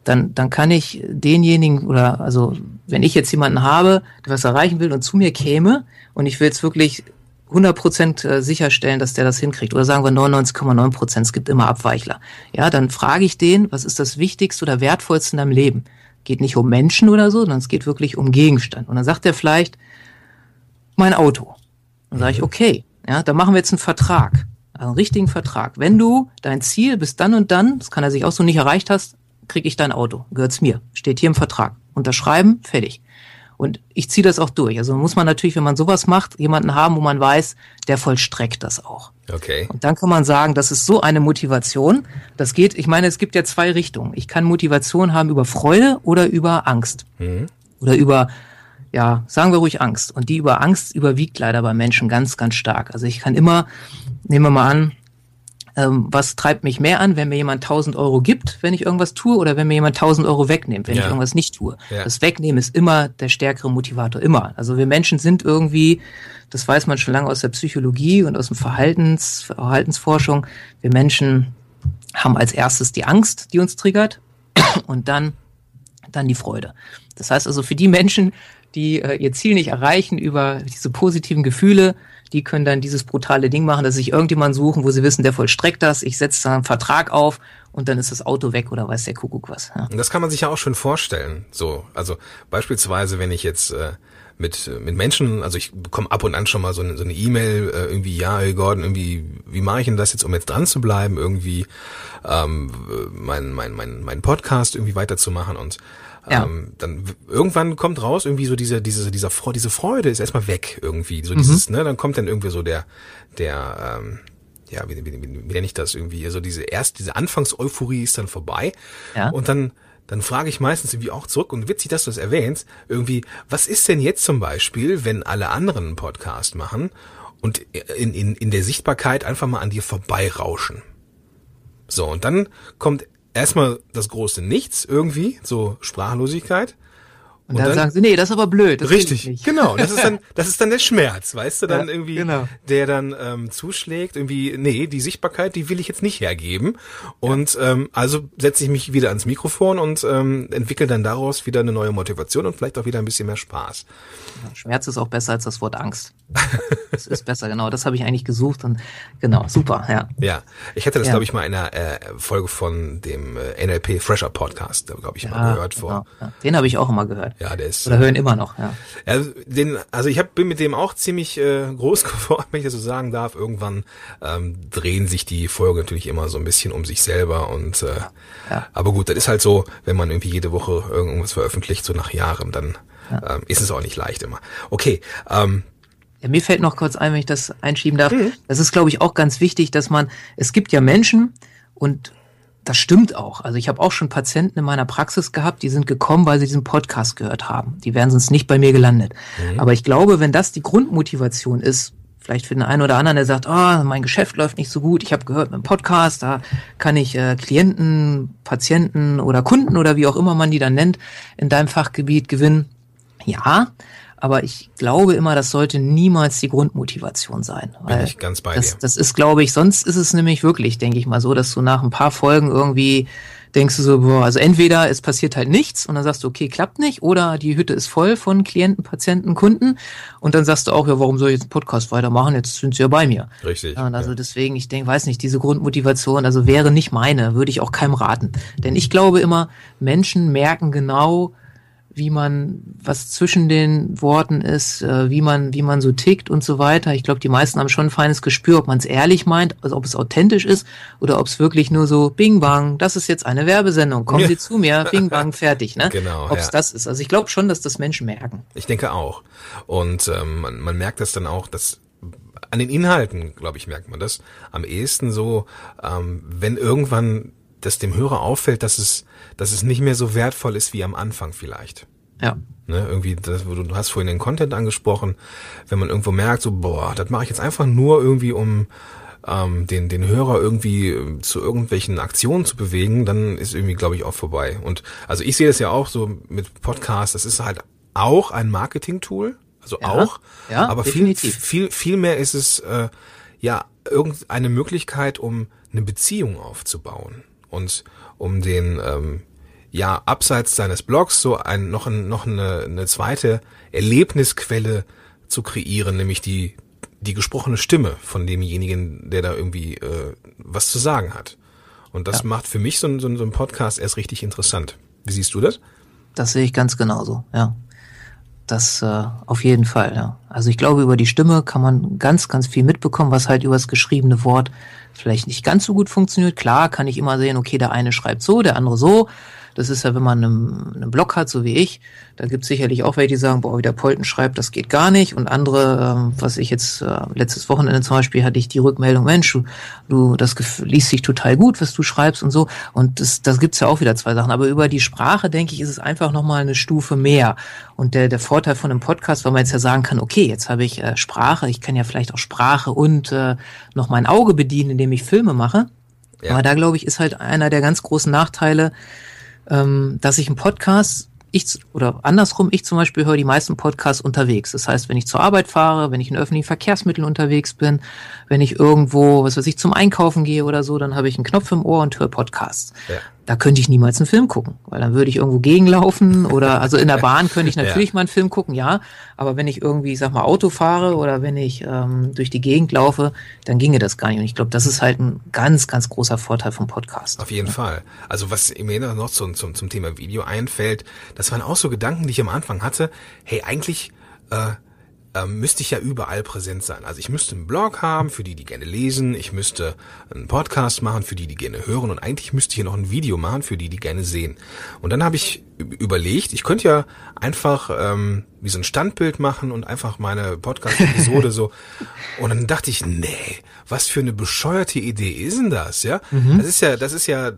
dann, dann kann ich denjenigen oder also wenn ich jetzt jemanden habe, der was erreichen will und zu mir käme und ich will jetzt wirklich 100 äh, sicherstellen, dass der das hinkriegt. Oder sagen wir 99,9 Prozent, es gibt immer Abweichler. Ja, dann frage ich den, was ist das Wichtigste oder Wertvollste in deinem Leben? Geht nicht um Menschen oder so, sondern es geht wirklich um Gegenstand. Und dann sagt er vielleicht, mein Auto. Dann sage ich, okay, ja, dann machen wir jetzt einen Vertrag. Also einen richtigen Vertrag. Wenn du dein Ziel bis dann und dann, das kann er sich auch so nicht erreicht hast, krieg ich dein Auto. Gehört's mir. Steht hier im Vertrag. Unterschreiben, fertig. Und ich ziehe das auch durch. Also muss man natürlich, wenn man sowas macht, jemanden haben, wo man weiß, der vollstreckt das auch. Okay. Und dann kann man sagen, das ist so eine Motivation. Das geht, ich meine, es gibt ja zwei Richtungen. Ich kann Motivation haben über Freude oder über Angst. Mhm. Oder über, ja, sagen wir ruhig Angst. Und die über Angst überwiegt leider bei Menschen ganz, ganz stark. Also ich kann immer, nehmen wir mal an, ähm, was treibt mich mehr an, wenn mir jemand 1000 Euro gibt, wenn ich irgendwas tue, oder wenn mir jemand 1000 Euro wegnimmt, wenn ja. ich irgendwas nicht tue. Ja. Das Wegnehmen ist immer der stärkere Motivator, immer. Also wir Menschen sind irgendwie, das weiß man schon lange aus der Psychologie und aus dem Verhaltens, Verhaltensforschung, wir Menschen haben als erstes die Angst, die uns triggert, <clears throat> und dann, dann die Freude. Das heißt also für die Menschen, die äh, ihr Ziel nicht erreichen über diese positiven Gefühle, die können dann dieses brutale Ding machen, dass sich irgendjemand suchen, wo sie wissen, der vollstreckt das, ich setze da einen Vertrag auf und dann ist das Auto weg oder weiß der Kuckuck was. Ja. Das kann man sich ja auch schon vorstellen. So, also beispielsweise, wenn ich jetzt äh, mit mit Menschen, also ich bekomme ab und an schon mal so eine so eine E-Mail äh, irgendwie, ja, hey Gordon, irgendwie, wie mache ich denn das jetzt, um jetzt dran zu bleiben, irgendwie ähm, mein mein mein mein Podcast irgendwie weiterzumachen und ja. Ähm, dann irgendwann kommt raus irgendwie so diese diese dieser Freude, diese Freude ist erstmal weg irgendwie so dieses mhm. ne dann kommt dann irgendwie so der der ähm, ja wie, wie, wie, wie nenne ich das irgendwie so diese erst diese Anfangseuphorie ist dann vorbei ja. und dann dann frage ich meistens irgendwie auch zurück und witzig, dass du das erwähnst, irgendwie, was ist denn jetzt zum Beispiel, wenn alle anderen einen Podcast machen und in, in, in der Sichtbarkeit einfach mal an dir vorbeirauschen? So, und dann kommt erstmal das große Nichts irgendwie, so Sprachlosigkeit. Und, und dann, dann, sagen sie, nee, das ist aber blöd. Richtig, genau. Das ist dann, <laughs> das ist dann der Schmerz, weißt du, dann ja, irgendwie, genau. der dann ähm, zuschlägt. Irgendwie, nee, die Sichtbarkeit, die will ich jetzt nicht hergeben. Und ja. ähm, also setze ich mich wieder ans Mikrofon und ähm, entwickle dann daraus wieder eine neue Motivation und vielleicht auch wieder ein bisschen mehr Spaß. Ja, Schmerz ist auch besser als das Wort Angst. <laughs> das ist besser, genau. Das habe ich eigentlich gesucht und genau, super, ja. Ja, ich hatte das, ja. glaube ich, mal in einer äh, Folge von dem äh, NLP Fresher Podcast, glaube ich, mal gehört vor. Genau. Den habe ich auch immer gehört. Ja, der ist. Oder hören immer noch, ja. ja den, also ich hab, bin mit dem auch ziemlich äh, groß <laughs> geworden, wenn ich das so sagen darf. Irgendwann ähm, drehen sich die Folgen natürlich immer so ein bisschen um sich selber und äh, ja. aber gut, das ist halt so, wenn man irgendwie jede Woche irgendwas veröffentlicht, so nach Jahren, dann ja. ähm, ist es auch nicht leicht immer. Okay, ähm, ja, mir fällt noch kurz ein, wenn ich das einschieben darf. Mhm. Das ist, glaube ich, auch ganz wichtig, dass man, es gibt ja Menschen und das stimmt auch. Also ich habe auch schon Patienten in meiner Praxis gehabt, die sind gekommen, weil sie diesen Podcast gehört haben. Die wären sonst nicht bei mir gelandet. Mhm. Aber ich glaube, wenn das die Grundmotivation ist, vielleicht für den einen oder anderen, der sagt, oh, mein Geschäft läuft nicht so gut, ich habe gehört mit dem Podcast, da kann ich äh, Klienten, Patienten oder Kunden oder wie auch immer man die dann nennt, in deinem Fachgebiet gewinnen. Ja, aber ich glaube immer, das sollte niemals die Grundmotivation sein. Bin ich ganz bei das, dir. Das ist, glaube ich, sonst ist es nämlich wirklich, denke ich mal so, dass du nach ein paar Folgen irgendwie denkst du so, boah, also entweder es passiert halt nichts und dann sagst du, okay, klappt nicht, oder die Hütte ist voll von Klienten, Patienten, Kunden und dann sagst du auch, ja, warum soll ich jetzt einen Podcast weitermachen? Jetzt sind sie ja bei mir. Richtig. Ja, und also ja. deswegen, ich denke, weiß nicht, diese Grundmotivation, also wäre nicht meine, würde ich auch keinem raten. Denn ich glaube immer, Menschen merken genau, wie man, was zwischen den Worten ist, äh, wie man, wie man so tickt und so weiter. Ich glaube, die meisten haben schon ein feines Gespür, ob man es ehrlich meint, also ob es authentisch ist oder ob es wirklich nur so Bing Bang, das ist jetzt eine Werbesendung, kommen Sie zu mir, Bing Bang, <laughs> fertig, ne? Genau. Ob es ja. das ist. Also ich glaube schon, dass das Menschen merken. Ich denke auch. Und ähm, man, man merkt das dann auch, dass an den Inhalten, glaube ich, merkt man das am ehesten so, ähm, wenn irgendwann das dem Hörer auffällt, dass es, dass es nicht mehr so wertvoll ist wie am Anfang vielleicht. Ja. Ne, irgendwie, das, du hast vorhin den Content angesprochen, wenn man irgendwo merkt, so, boah, das mache ich jetzt einfach nur irgendwie, um ähm, den, den Hörer irgendwie äh, zu irgendwelchen Aktionen zu bewegen, dann ist irgendwie, glaube ich, auch vorbei. Und also ich sehe das ja auch so mit Podcasts, das ist halt auch ein Marketing-Tool, also ja, auch, ja, aber viel, viel, viel mehr ist es äh, ja irgendeine Möglichkeit, um eine Beziehung aufzubauen und um den ähm, ja abseits seines Blogs so ein noch ein, noch eine, eine zweite Erlebnisquelle zu kreieren, nämlich die die gesprochene Stimme von demjenigen, der da irgendwie äh, was zu sagen hat. Und das ja. macht für mich so, ein, so, ein, so ein Podcast erst richtig interessant. Wie siehst du das? Das sehe ich ganz genauso, ja. Das äh, auf jeden Fall, ja. Also ich glaube, über die Stimme kann man ganz, ganz viel mitbekommen, was halt über das geschriebene Wort vielleicht nicht ganz so gut funktioniert. Klar kann ich immer sehen, okay, der eine schreibt so, der andere so. Das ist ja, wenn man einen, einen Blog hat, so wie ich, da gibt es sicherlich auch welche, die sagen, boah, wie der Polten schreibt, das geht gar nicht. Und andere, ähm, was ich jetzt, äh, letztes Wochenende zum Beispiel, hatte ich die Rückmeldung, Mensch, du, du das liest sich total gut, was du schreibst und so. Und das, das gibt's ja auch wieder zwei Sachen. Aber über die Sprache, denke ich, ist es einfach nochmal eine Stufe mehr. Und der, der Vorteil von einem Podcast, weil man jetzt ja sagen kann, okay, jetzt habe ich äh, Sprache, ich kann ja vielleicht auch Sprache und äh, noch mein Auge bedienen, indem ich Filme mache. Ja. Aber da, glaube ich, ist halt einer der ganz großen Nachteile, ähm, dass ich einen Podcast, ich oder andersrum, ich zum Beispiel höre die meisten Podcasts unterwegs. Das heißt, wenn ich zur Arbeit fahre, wenn ich in öffentlichen Verkehrsmitteln unterwegs bin, wenn ich irgendwo, was weiß ich, zum Einkaufen gehe oder so, dann habe ich einen Knopf im Ohr und höre Podcasts. Ja da könnte ich niemals einen Film gucken, weil dann würde ich irgendwo gegenlaufen oder also in der Bahn könnte ich <laughs> natürlich ja. mal einen Film gucken, ja, aber wenn ich irgendwie, ich sag mal, Auto fahre oder wenn ich ähm, durch die Gegend laufe, dann ginge das gar nicht. Und ich glaube, das ist halt ein ganz, ganz großer Vorteil vom Podcast. Auf jeden ja. Fall. Also was mir noch zum, zum, zum Thema Video einfällt, das waren auch so Gedanken, die ich am Anfang hatte. Hey, eigentlich äh, ähm, müsste ich ja überall präsent sein. Also ich müsste einen Blog haben, für die, die gerne lesen. Ich müsste einen Podcast machen, für die, die gerne hören. Und eigentlich müsste ich hier noch ein Video machen, für die, die gerne sehen. Und dann habe ich überlegt, ich könnte ja einfach ähm, wie so ein Standbild machen und einfach meine Podcast-Episode <laughs> so. Und dann dachte ich, nee, was für eine bescheuerte Idee ist denn das? Ja, mhm. das ist ja, das ist ja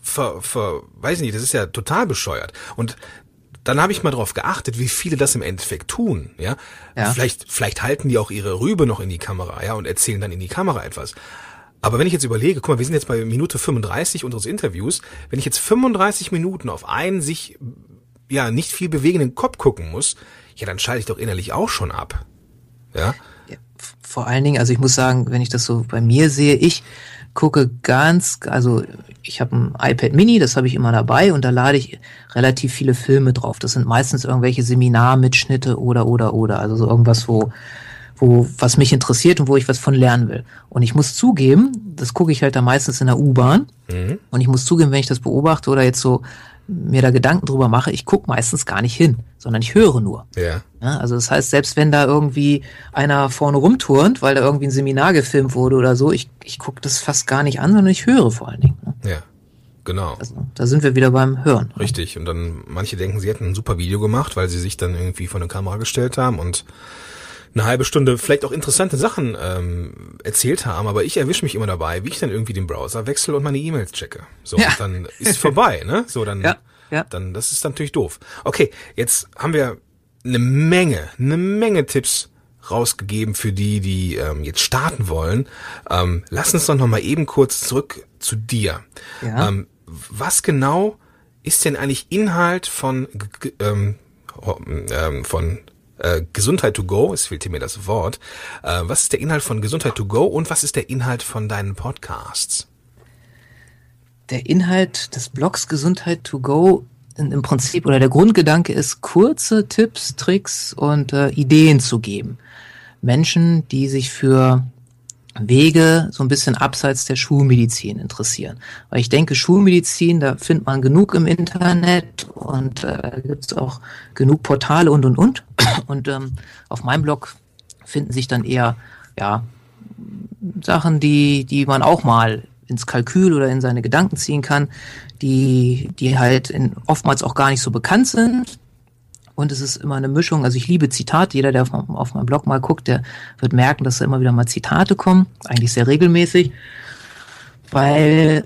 ver, ver, weiß nicht, das ist ja total bescheuert. Und dann habe ich mal drauf geachtet, wie viele das im Endeffekt tun, ja? ja. Vielleicht, vielleicht halten die auch ihre Rübe noch in die Kamera, ja, und erzählen dann in die Kamera etwas. Aber wenn ich jetzt überlege, guck mal, wir sind jetzt bei Minute 35 unseres Interviews, wenn ich jetzt 35 Minuten auf einen sich, ja, nicht viel bewegenden Kopf gucken muss, ja, dann schalte ich doch innerlich auch schon ab. Ja? ja vor allen Dingen, also ich muss sagen, wenn ich das so bei mir sehe, ich gucke ganz, also ich habe ein iPad Mini, das habe ich immer dabei und da lade ich relativ viele Filme drauf. Das sind meistens irgendwelche Seminarmitschnitte oder oder oder, also so irgendwas, wo wo was mich interessiert und wo ich was von lernen will. Und ich muss zugeben, das gucke ich halt da meistens in der U-Bahn. Mhm. Und ich muss zugeben, wenn ich das beobachte oder jetzt so mir da Gedanken drüber mache, ich gucke meistens gar nicht hin, sondern ich höre nur. Ja. ja. Also das heißt, selbst wenn da irgendwie einer vorne rumturnt, weil da irgendwie ein Seminar gefilmt wurde oder so, ich, ich gucke das fast gar nicht an, sondern ich höre vor allen Dingen. Ne? Ja. Genau. Also, da sind wir wieder beim Hören. Richtig. Und dann manche denken, sie hätten ein super Video gemacht, weil sie sich dann irgendwie vor eine Kamera gestellt haben und eine halbe Stunde vielleicht auch interessante Sachen ähm, erzählt haben, aber ich erwische mich immer dabei, wie ich dann irgendwie den Browser wechsle und meine E-Mails checke. So, Ja. und dann ist vorbei, ne? So, dann, Ja, ja. dann, das ist natürlich doof. Okay, jetzt haben wir eine Menge, eine Menge Tipps rausgegeben für die, die ähm, jetzt starten wollen. Ähm, lass uns doch noch mal eben kurz zurück zu dir. Ja. Ähm, was genau ist denn eigentlich Inhalt von ähm, ähm, von äh, Gesundheit to go? Es fehlt mir das Wort. Äh, was ist der Inhalt von Gesundheit to go und was ist der Inhalt von deinen Podcasts? Der Inhalt des Blogs Gesundheit to go im Prinzip oder der Grundgedanke ist, kurze Tipps, Tricks und äh, Ideen zu geben. Menschen, die sich für Wege so ein bisschen abseits der Schulmedizin interessieren. Weil ich denke, Schulmedizin, da findet man genug im Internet und äh, gibt es auch genug Portale und und und. <clears throat> Und ähm, auf meinem Blog finden sich dann eher ja Sachen, die, die man auch mal ins Kalkül oder in seine Gedanken ziehen kann, die, die halt in, oftmals auch gar nicht so bekannt sind. Und es ist immer eine Mischung. Also ich liebe Zitate. Jeder, der auf, auf meinem Blog mal guckt, der wird merken, dass da immer wieder mal Zitate kommen. Eigentlich sehr regelmäßig. Weil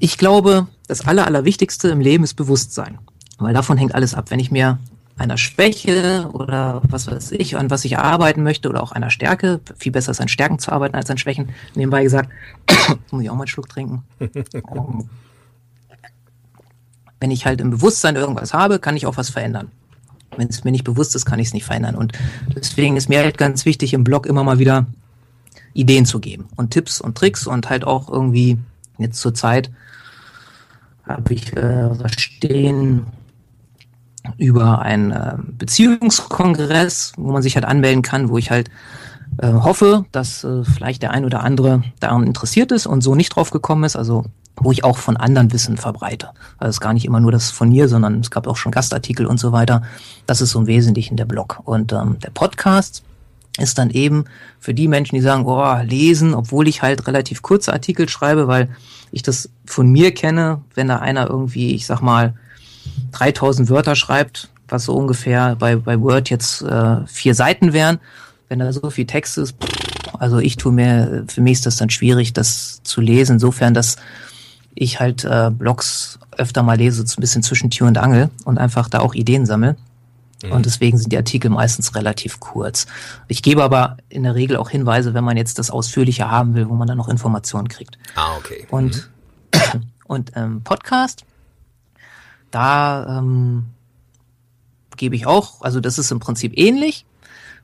ich glaube, das Aller, Allerwichtigste im Leben ist Bewusstsein. Weil davon hängt alles ab. Wenn ich mir einer Schwäche oder was weiß ich, an was ich arbeiten möchte oder auch einer Stärke, viel besser ist an Stärken zu arbeiten als an Schwächen, nebenbei gesagt, <coughs> muss ich auch mal einen Schluck trinken. <laughs> Wenn ich halt im Bewusstsein irgendwas habe, kann ich auch was verändern. Wenn es mir nicht bewusst ist, kann ich es nicht verändern. Und deswegen ist mir halt ganz wichtig, im Blog immer mal wieder Ideen zu geben und Tipps und Tricks und halt auch irgendwie jetzt zur Zeit habe ich äh, stehen über einen äh, Beziehungskongress, wo man sich halt anmelden kann, wo ich halt äh, hoffe, dass äh, vielleicht der ein oder andere daran interessiert ist und so nicht drauf gekommen ist, also wo ich auch von anderen Wissen verbreite. Also es ist gar nicht immer nur das von mir, sondern es gab auch schon Gastartikel und so weiter. Das ist so im Wesentlichen der Blog. Und ähm, der Podcast ist dann eben für die Menschen, die sagen, oh, lesen, obwohl ich halt relativ kurze Artikel schreibe, weil ich das von mir kenne, wenn da einer irgendwie, ich sag mal, 3000 Wörter schreibt, was so ungefähr bei, bei Word jetzt äh, vier Seiten wären, wenn da so viel Text ist, pff, also ich tue mir, für mich ist das dann schwierig, das zu lesen, insofern, dass ich halt äh, Blogs öfter mal lese, so ein bisschen zwischen Tür und Angel und einfach da auch Ideen sammle. Und deswegen sind die Artikel meistens relativ kurz. Ich gebe aber in der Regel auch Hinweise, wenn man jetzt das ausführlicher haben will, wo man dann noch Informationen kriegt. Ah, okay. Und, <coughs> und ähm, Podcast, da ähm, gebe ich auch, also das ist im Prinzip ähnlich,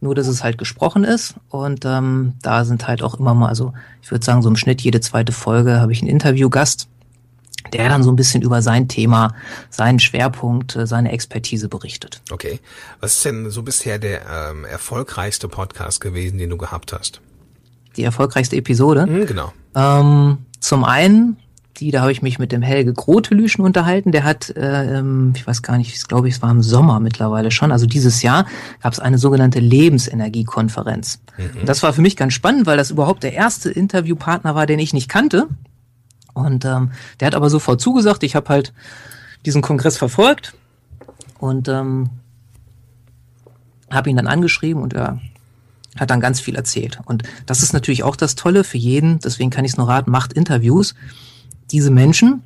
nur dass es halt gesprochen ist. Und ähm, da sind halt auch immer mal, also ich würde sagen, so im Schnitt jede zweite Folge habe ich einen Interviewgast, der dann so ein bisschen über sein Thema, seinen Schwerpunkt, äh, seine Expertise berichtet. Okay. Was ist denn so bisher der ähm, erfolgreichste Podcast gewesen, den du gehabt hast? Die erfolgreichste Episode. Hm, genau. Ähm, zum einen, die, da habe ich mich mit dem Helge Grotelüschen unterhalten. Der hat, äh, ähm, ich weiß gar nicht, ich glaube, es war im Sommer mittlerweile schon, also dieses Jahr gab es eine sogenannte Lebensenergiekonferenz. Und Das war für mich ganz spannend, weil das überhaupt der erste Interviewpartner war, den ich nicht kannte. Und ähm, der hat aber sofort zugesagt. Ich habe halt diesen Kongress verfolgt und ähm, habe ihn dann angeschrieben und er hat dann ganz viel erzählt. Und das ist natürlich auch das Tolle für jeden, deswegen kann ich es nur raten, macht Interviews. Diese Menschen,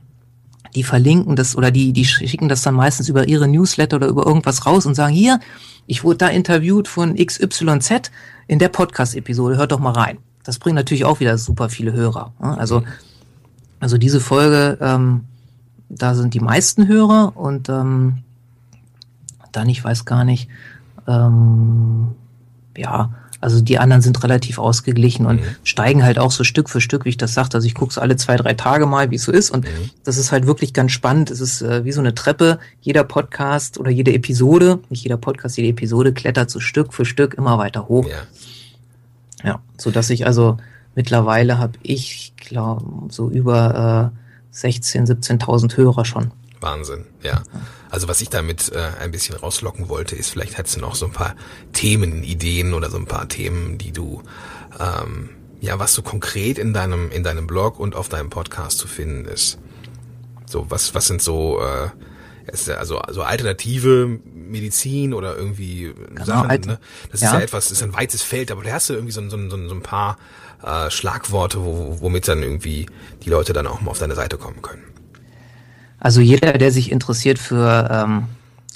die verlinken das oder die, die schicken das dann meistens über ihre Newsletter oder über irgendwas raus und sagen, hier, ich wurde da interviewt von XYZ in der Podcast-Episode, hört doch mal rein. Das bringt natürlich auch wieder super viele Hörer. ne? Also, also diese Folge, ähm, da sind die meisten Hörer und ähm, dann, ich weiß gar nicht, ähm, ja, also die anderen sind relativ ausgeglichen und steigen halt auch so Stück für Stück, wie ich das sagte. Also ich gucke so alle zwei, drei Tage mal, wie es so ist. Und das ist halt wirklich ganz spannend. Es ist äh, wie so eine Treppe. Jeder Podcast oder jede Episode, nicht jeder Podcast, jede Episode klettert so Stück für Stück immer weiter hoch. Ja. Ja, so dass ich also mittlerweile habe ich glaube so über äh, 16, 17.000 Hörer schon. Wahnsinn, ja. Also was ich damit äh, ein bisschen rauslocken wollte, ist, vielleicht hättest du noch so ein paar Themen, Ideen oder so ein paar Themen, die du, ähm, ja, was so konkret in deinem, in deinem Blog und auf deinem Podcast zu finden ist. So, was, was sind so, äh, also, also alternative Medizin oder irgendwie genau, Sachen, ne? Das ja. ist ja etwas, das ist ein weites Feld, aber da hast du irgendwie so, so, so, so ein paar äh, Schlagworte, wo, womit dann irgendwie die Leute dann auch mal auf deine Seite kommen können. Also jeder, der sich interessiert für ähm,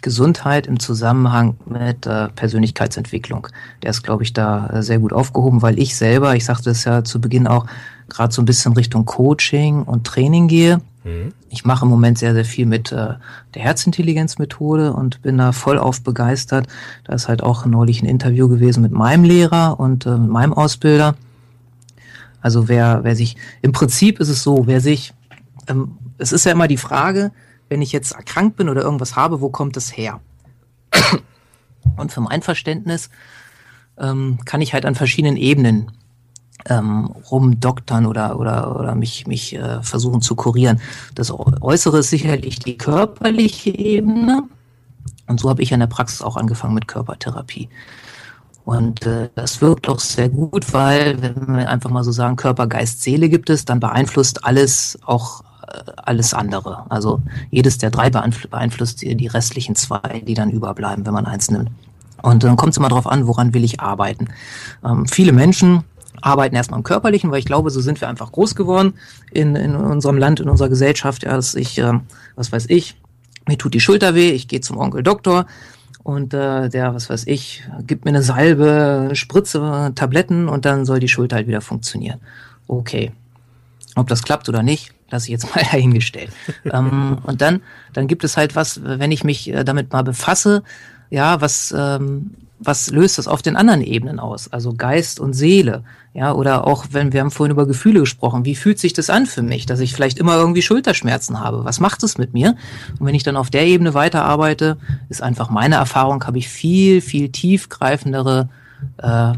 Gesundheit im Zusammenhang mit äh, Persönlichkeitsentwicklung, der ist, glaube ich, da äh, sehr gut aufgehoben, weil ich selber, ich sagte es ja zu Beginn auch, gerade so ein bisschen Richtung Coaching und Training gehe. Mhm. Ich mache im Moment sehr, sehr viel mit äh, der Herzintelligenzmethode und bin da voll auf begeistert. Da ist halt auch neulich ein Interview gewesen mit meinem Lehrer und äh, mit meinem Ausbilder. Also wer, wer sich, im Prinzip ist es so, wer sich, ähm, es ist ja immer die Frage, wenn ich jetzt erkrankt bin oder irgendwas habe, wo kommt es her? <clears throat> Und für mein Verständnis ähm, kann ich halt an verschiedenen Ebenen ähm, rumdoktern oder, oder, oder mich, mich äh, versuchen zu kurieren. Das Äußere ist sicherlich die körperliche Ebene. Und so habe ich in der Praxis auch angefangen mit Körpertherapie. Und äh, das wirkt auch sehr gut, weil, wenn wir einfach mal so sagen, Körper, Geist, Seele gibt es, dann beeinflusst alles auch äh, alles andere. Also jedes der drei beeinflusst die, die restlichen zwei, die dann überbleiben, wenn man eins nimmt. Und dann kommt es immer darauf an, woran will ich arbeiten. Ähm, viele Menschen arbeiten erstmal am Körperlichen, weil ich glaube, so sind wir einfach groß geworden in, in unserem Land, in unserer Gesellschaft, ja, dass ich, äh, was weiß ich, mir tut die Schulter weh, ich gehe zum Onkel Doktor, und äh, der, was weiß ich, gibt mir eine Salbe, Spritze, Tabletten und dann soll die Schulter halt wieder funktionieren. Okay. Ob das klappt oder nicht, lasse ich jetzt <laughs> mal dahingestellt. ähm, und dann, dann gibt es halt was, wenn ich mich äh, damit mal befasse, ja, was, ähm, was löst das auf den anderen Ebenen aus? Also Geist und Seele. Ja, oder auch wenn wir haben vorhin über Gefühle gesprochen, wie fühlt sich das an für mich, dass ich vielleicht immer irgendwie Schulterschmerzen habe? Was macht es mit mir? Und wenn ich dann auf der Ebene weiterarbeite, ist einfach meine Erfahrung, habe ich viel, viel tiefgreifendere äh,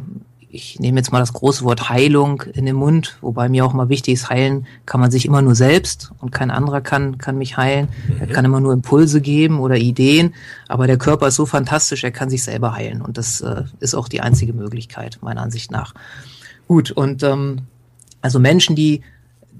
ich nehme jetzt mal das große Wort Heilung in den Mund, wobei mir auch mal wichtig ist, heilen kann man sich immer nur selbst und kein anderer kann, kann mich heilen. Mhm. Er kann immer nur Impulse geben oder Ideen, aber der Körper ist so fantastisch, er kann sich selber heilen und das äh, ist auch die einzige Möglichkeit, meiner Ansicht nach. Gut, und ähm, also Menschen, die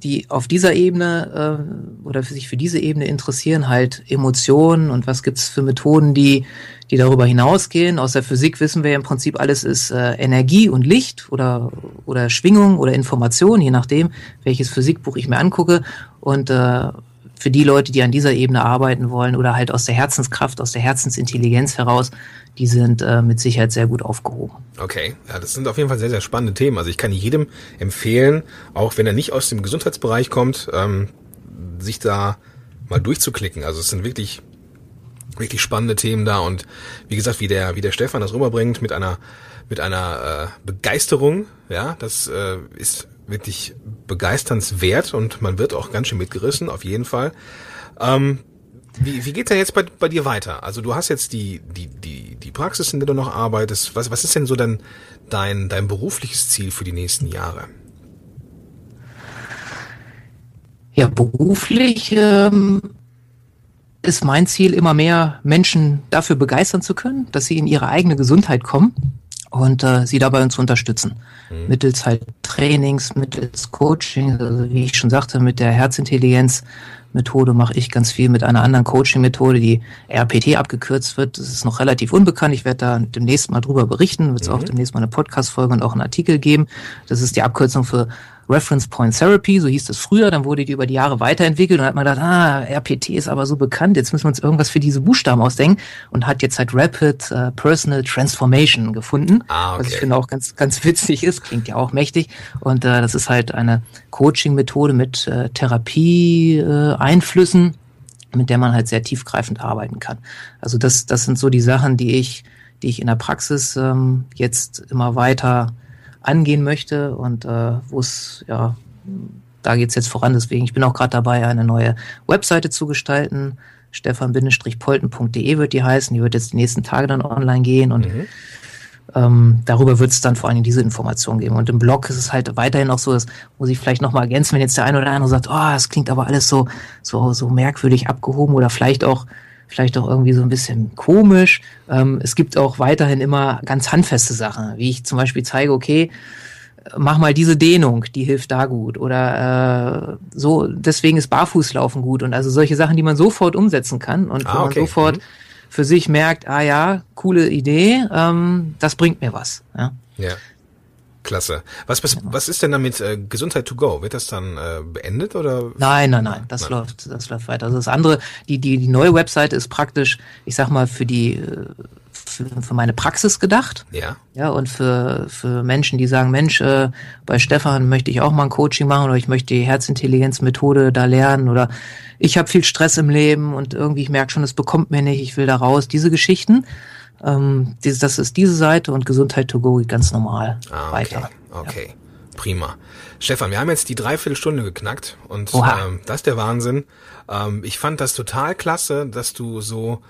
die auf dieser Ebene äh, oder für sich für diese Ebene interessieren, halt Emotionen und was gibt's für Methoden, die, die darüber hinausgehen. Aus der Physik wissen wir im Prinzip, alles ist äh, Energie und Licht oder, oder Schwingung oder Information, je nachdem, welches Physikbuch ich mir angucke. Und äh, für die Leute, die an dieser Ebene arbeiten wollen oder halt aus der Herzenskraft, aus der Herzensintelligenz heraus, die sind äh, mit Sicherheit sehr gut aufgehoben. Okay, ja, das sind auf jeden Fall sehr, sehr spannende Themen. Also ich kann jedem empfehlen, auch wenn er nicht aus dem Gesundheitsbereich kommt, ähm, sich da mal durchzuklicken. Also es sind wirklich, wirklich spannende Themen da und wie gesagt, wie der, wie der Stefan das rüberbringt mit einer, mit einer äh, Begeisterung, ja, das äh, ist wirklich begeisternswert und man wird auch ganz schön mitgerissen, auf jeden Fall. Ähm, wie, wie geht's denn jetzt bei, bei dir weiter? Also du hast jetzt die, die, die, die Praxis, in der du noch arbeitest. Was, was ist denn so dein, dein, dein berufliches Ziel für die nächsten Jahre? Ja, beruflich ähm, ist mein Ziel, immer mehr Menschen dafür begeistern zu können, dass sie in ihre eigene Gesundheit kommen und äh, sie dabei uns unterstützen. Mhm. Mittels halt Trainings, mittels Coaching, also wie ich schon sagte, mit der Herzintelligenz Methode mache ich ganz viel mit einer anderen Coaching-Methode, die RPT abgekürzt wird. Das ist noch relativ unbekannt. Ich werde da demnächst mal drüber berichten. Wird es mhm. auch demnächst mal eine Podcast-Folge und auch einen Artikel geben. Das ist die Abkürzung für Reference Point Therapy, so hieß das früher, dann wurde die über die Jahre weiterentwickelt und hat man gedacht, ah, RPT ist aber so bekannt, jetzt müssen wir uns irgendwas für diese Buchstaben ausdenken und hat jetzt halt Rapid uh, Personal Transformation gefunden, ah, okay. was ich finde auch ganz, ganz witzig ist, klingt ja auch mächtig und uh, das ist halt eine Coaching-Methode mit uh, Therapie-Einflüssen, mit der man halt sehr tiefgreifend arbeiten kann. Also das, das sind so die Sachen, die ich, die ich in der Praxis ähm, jetzt immer weiter angehen möchte und äh, wo es, ja, da geht's jetzt voran. Deswegen, ich bin auch gerade dabei, eine neue Webseite zu gestalten. Stefan-polten.de wird die heißen. Die wird jetzt die nächsten Tage dann online gehen und mhm. ähm, darüber wird es dann vor allem diese Information geben. Und im Blog ist es halt weiterhin auch so, das muss ich vielleicht nochmal ergänzen, wenn jetzt der eine oder andere sagt, oh, das klingt aber alles so, so, so merkwürdig abgehoben oder vielleicht auch vielleicht auch irgendwie so ein bisschen komisch. Ähm, es gibt auch weiterhin immer ganz handfeste Sachen, wie ich zum Beispiel zeige, okay, mach mal diese Dehnung, die hilft da gut. Oder äh, so, deswegen ist Barfußlaufen gut. Und also solche Sachen, die man sofort umsetzen kann und ah, wo man sofort mhm für sich merkt, ah ja, coole Idee, ähm, das bringt mir was. Ja. ja. Klasse. Was, was, was ist denn damit äh, Gesundheit to go? Wird das dann äh, beendet oder? Nein, nein, nein. Das nein. läuft, das läuft weiter. Also das andere, die, die, die neue Webseite ist praktisch, ich sag mal, für die äh, für, für meine Praxis gedacht. Ja. Ja, und für, für Menschen, die sagen, Mensch, äh, bei Stefan möchte ich auch mal ein Coaching machen oder ich möchte die Herzintelligenzmethode da lernen oder ich habe viel Stress im Leben und irgendwie ich merke schon, es bekommt mir nicht, ich will da raus. Diese Geschichten, ähm, das ist diese Seite und Gesundheit to go ganz normal ah, okay. weiter. Okay, ja. prima. Stefan, wir haben jetzt die Dreiviertelstunde geknackt und ähm, das ist der Wahnsinn. Ähm, ich fand das total klasse, dass du so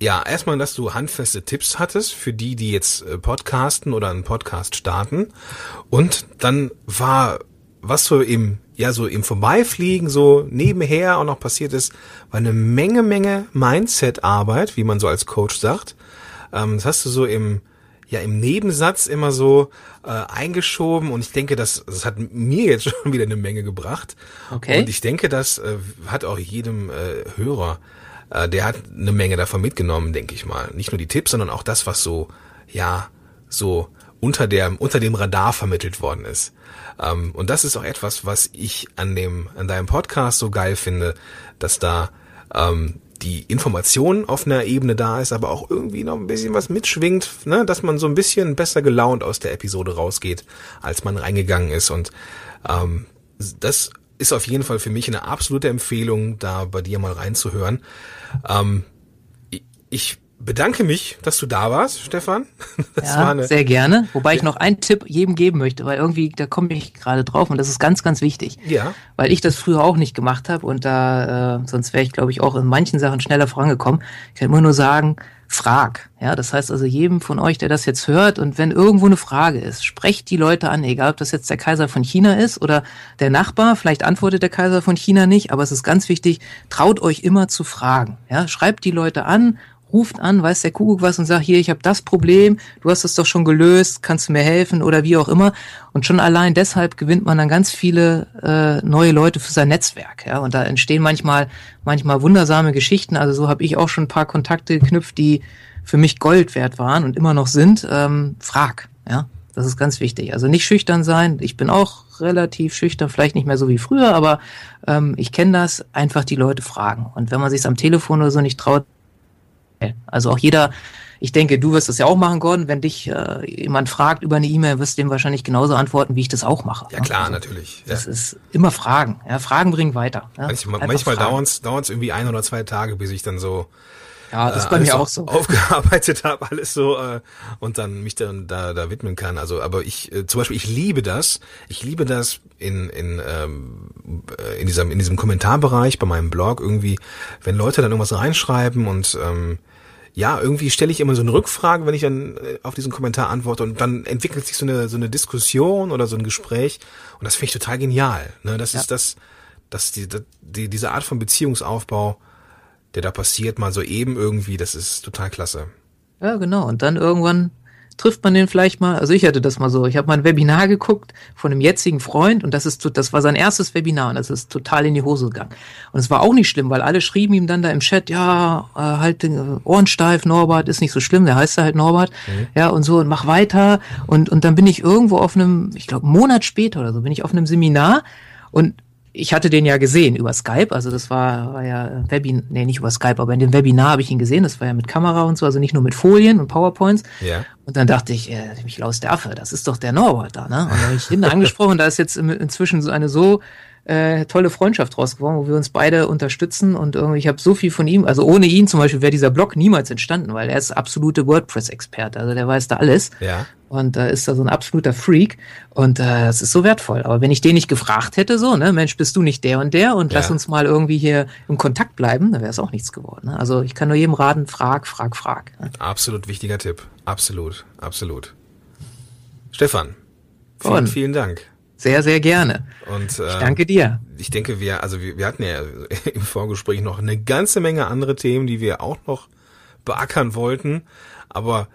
ja, erstmal, dass du handfeste Tipps hattest für die, die jetzt äh, podcasten oder einen Podcast starten. Und dann war, was so im, ja, so im Vorbeifliegen, so nebenher auch noch passiert ist, war eine Menge, Menge Mindset-Arbeit, wie man so als Coach sagt. Ähm, das hast du so im, ja, im Nebensatz immer so äh, eingeschoben und ich denke, das, das hat mir jetzt <laughs> schon wieder eine Menge gebracht. Okay. Und ich denke, das äh, hat auch jedem äh, Hörer äh, der hat eine Menge davon mitgenommen, denke ich mal. Nicht nur die Tipps, sondern auch das, was so, ja, so unter der, unter dem Radar vermittelt worden ist. Ähm, und das ist auch etwas, was ich an dem, an deinem Podcast so geil finde, dass da ähm, die Information auf einer Ebene da ist, aber auch irgendwie noch ein bisschen was mitschwingt, ne, dass man so ein bisschen besser gelaunt aus der Episode rausgeht, als man reingegangen ist. Und ähm, das ist auf jeden Fall für mich eine absolute Empfehlung, da bei dir mal reinzuhören. Ähm, ich bedanke mich, dass du da warst, Stefan. <laughs> Das ja, sehr gerne. Wobei ich noch einen Tipp jedem geben möchte, weil irgendwie, da komme ich gerade drauf und das ist ganz, ganz wichtig. Ja. Weil ich das früher auch nicht gemacht habe und da, äh, sonst wäre ich, glaube ich, auch in manchen Sachen schneller vorangekommen. Ich kann immer nur sagen, frag. Ja, das heißt also jedem von euch, der das jetzt hört und wenn irgendwo eine Frage ist, sprecht die Leute an, egal ob das jetzt der Kaiser von China ist oder der Nachbar, vielleicht antwortet der Kaiser von China nicht, aber es ist ganz wichtig, traut euch immer zu fragen. Ja, schreibt die Leute an ruft an, weiß der Kuckuck was und sagt, hier, ich habe das Problem, du hast es doch schon gelöst, kannst du mir helfen oder wie auch immer. Und schon allein deshalb gewinnt man dann ganz viele äh, neue Leute für sein Netzwerk. Ja? Und da entstehen manchmal, manchmal wundersame Geschichten. Also so habe ich auch schon ein paar Kontakte geknüpft, die für mich Gold wert waren und immer noch sind. Ähm, frag, ja. Das ist ganz wichtig. Also nicht schüchtern sein. Ich bin auch relativ schüchtern, vielleicht nicht mehr so wie früher, aber ähm, ich kenne das. Einfach die Leute fragen. Und wenn man sich am Telefon oder so nicht traut, also auch jeder, ich denke, du wirst das ja auch machen, Gordon. Wenn dich äh, jemand fragt über eine E-Mail, wirst du dem wahrscheinlich genauso antworten, wie ich das auch mache. Ja klar, also, natürlich. Das ist immer Fragen. Ja, Fragen bringen weiter. Ja? Manchmal, manchmal dauert es irgendwie ein oder zwei Tage, bis ich dann so ja, das ist bei mir auch so. <laughs> Aufgearbeitet habe, alles so äh, und dann mich dann da, da widmen kann. Also, aber ich äh, zum Beispiel, ich liebe das. Ich liebe das in in ähm, äh, in diesem in diesem Kommentarbereich bei meinem Blog irgendwie, wenn Leute dann irgendwas reinschreiben und ähm, ja, irgendwie stelle ich immer so eine Rückfrage, wenn ich dann äh, auf diesen Kommentar antworte und dann entwickelt sich so eine, so eine Diskussion oder so ein Gespräch und das finde ich total genial. Ne? Das ja. ist das, das die, die, diese Art von Beziehungsaufbau, der da passiert, mal so eben irgendwie, das ist total klasse. Ja, genau. Und dann irgendwann trifft man den vielleicht mal. Also ich hatte das mal so. Ich habe mal ein Webinar geguckt von einem jetzigen Freund und das ist das war sein erstes Webinar und das ist total in die Hose gegangen. Und es war auch nicht schlimm, weil alle schrieben ihm dann da im Chat, ja, äh, halt den Ohren steif, Norbert, ist nicht so schlimm, der heißt ja halt Norbert. Mhm. Ja, und so und mach weiter und und dann bin ich irgendwo auf einem, ich glaube, Monat später oder so, bin ich auf einem Seminar und ich hatte den ja gesehen über Skype, also das war, war ja Webinar, nee, nicht über Skype, aber in dem Webinar habe ich ihn gesehen, das war ja mit Kamera und so, also nicht nur mit Folien und PowerPoints. Ja. Und dann dachte ich, äh, mich laus der Affe, das ist doch der Norbert da, ne? Und dann habe ich ihn angesprochen, da ist jetzt inzwischen so eine so äh, tolle Freundschaft draus geworden, wo wir uns beide unterstützen und irgendwie, ich habe so viel von ihm, also ohne ihn zum Beispiel wäre dieser Blog niemals entstanden, weil er ist absolute WordPress-Experte, also der weiß da alles. Ja. und äh, ist da so ein absoluter Freak und äh, das ist so wertvoll. Aber wenn ich den nicht gefragt hätte, so, ne, Mensch, bist du nicht der und der und ja. lass uns mal irgendwie hier im Kontakt bleiben, dann wäre es auch nichts geworden. Ne? Also ich kann nur jedem raten, frag, frag, frag. Ne? Absolut wichtiger Tipp. Absolut, absolut. Stefan, vielen, vielen Dank. Sehr, sehr gerne. Und, äh, ich danke dir. Ich denke, wir, also wir, wir hatten ja <laughs> im Vorgespräch noch eine ganze Menge andere Themen, die wir auch noch beackern wollten. Aber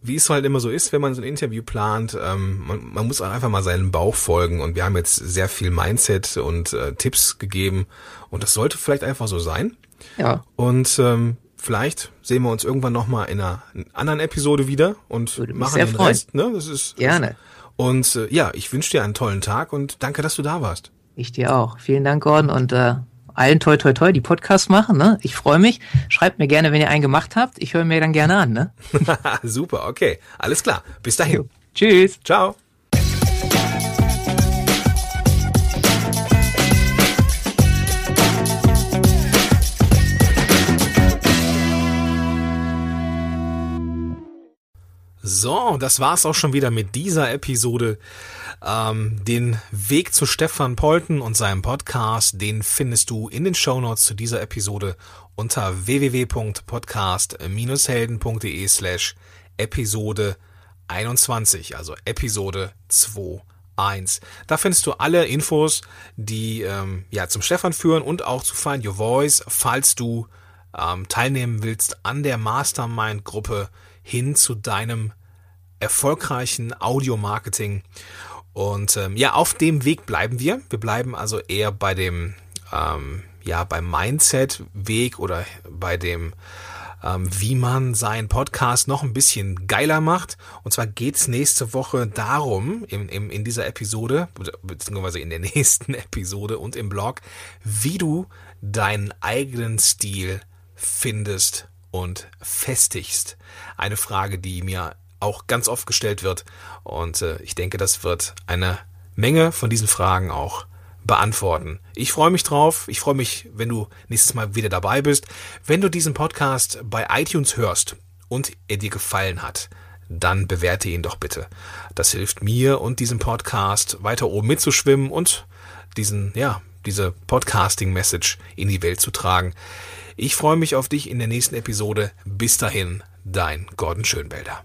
wie es halt immer so ist, wenn man so ein Interview plant, ähm, man, man muss auch einfach mal seinem Bauch folgen und wir haben jetzt sehr viel Mindset und äh, Tipps gegeben und das sollte vielleicht einfach so sein. Ja. Und ähm, vielleicht sehen wir uns irgendwann nochmal in einer anderen Episode wieder und Würde machen den freuen. Rest. Ne? Das ist gerne. Das, und äh, ja, ich wünsche dir einen tollen Tag und danke, dass du da warst. Ich dir auch. Vielen Dank, Gordon und äh, allen toi toi toi, die Podcast machen. Ne? Ich freue mich. Schreibt mir gerne, wenn ihr einen gemacht habt. Ich höre mir dann gerne an. Ne? <laughs> Super, okay. Alles klar. Bis dahin. Tschüss. Ciao. So, das war's auch schon wieder mit dieser Episode. Ähm, den Weg zu Stefan Polten und seinem Podcast, den findest du in den Shownotes zu dieser Episode unter www.podcast-helden.de slash Episode 21, also Episode 2.1. Da findest du alle Infos, die ähm, ja zum Stefan führen und auch zu Find Your Voice, falls du ähm, teilnehmen willst an der Mastermind-Gruppe hin zu deinem erfolgreichen Audio-Marketing. Und ähm, ja, auf dem Weg bleiben wir. Wir bleiben also eher bei dem, ähm, ja, beim Mindset-Weg oder bei dem, ähm, wie man seinen Podcast noch ein bisschen geiler macht. Und zwar geht's nächste Woche darum, in, in, in dieser Episode, beziehungsweise in der <laughs> nächsten Episode und im Blog, wie du deinen eigenen Stil findest und festigst. Eine Frage, die mir auch ganz oft gestellt wird. Und äh, ich denke, das wird eine Menge von diesen Fragen auch beantworten. Ich freue mich drauf. Ich freue mich, wenn du nächstes Mal wieder dabei bist. Wenn du diesen Podcast bei iTunes hörst und er dir gefallen hat, dann bewerte ihn doch bitte. Das hilft mir und diesem Podcast weiter oben mitzuschwimmen und diesen, ja, diese Podcasting-Message in die Welt zu tragen. Ich freue mich auf dich in der nächsten Episode. Bis dahin, dein Gordon Schönwälder.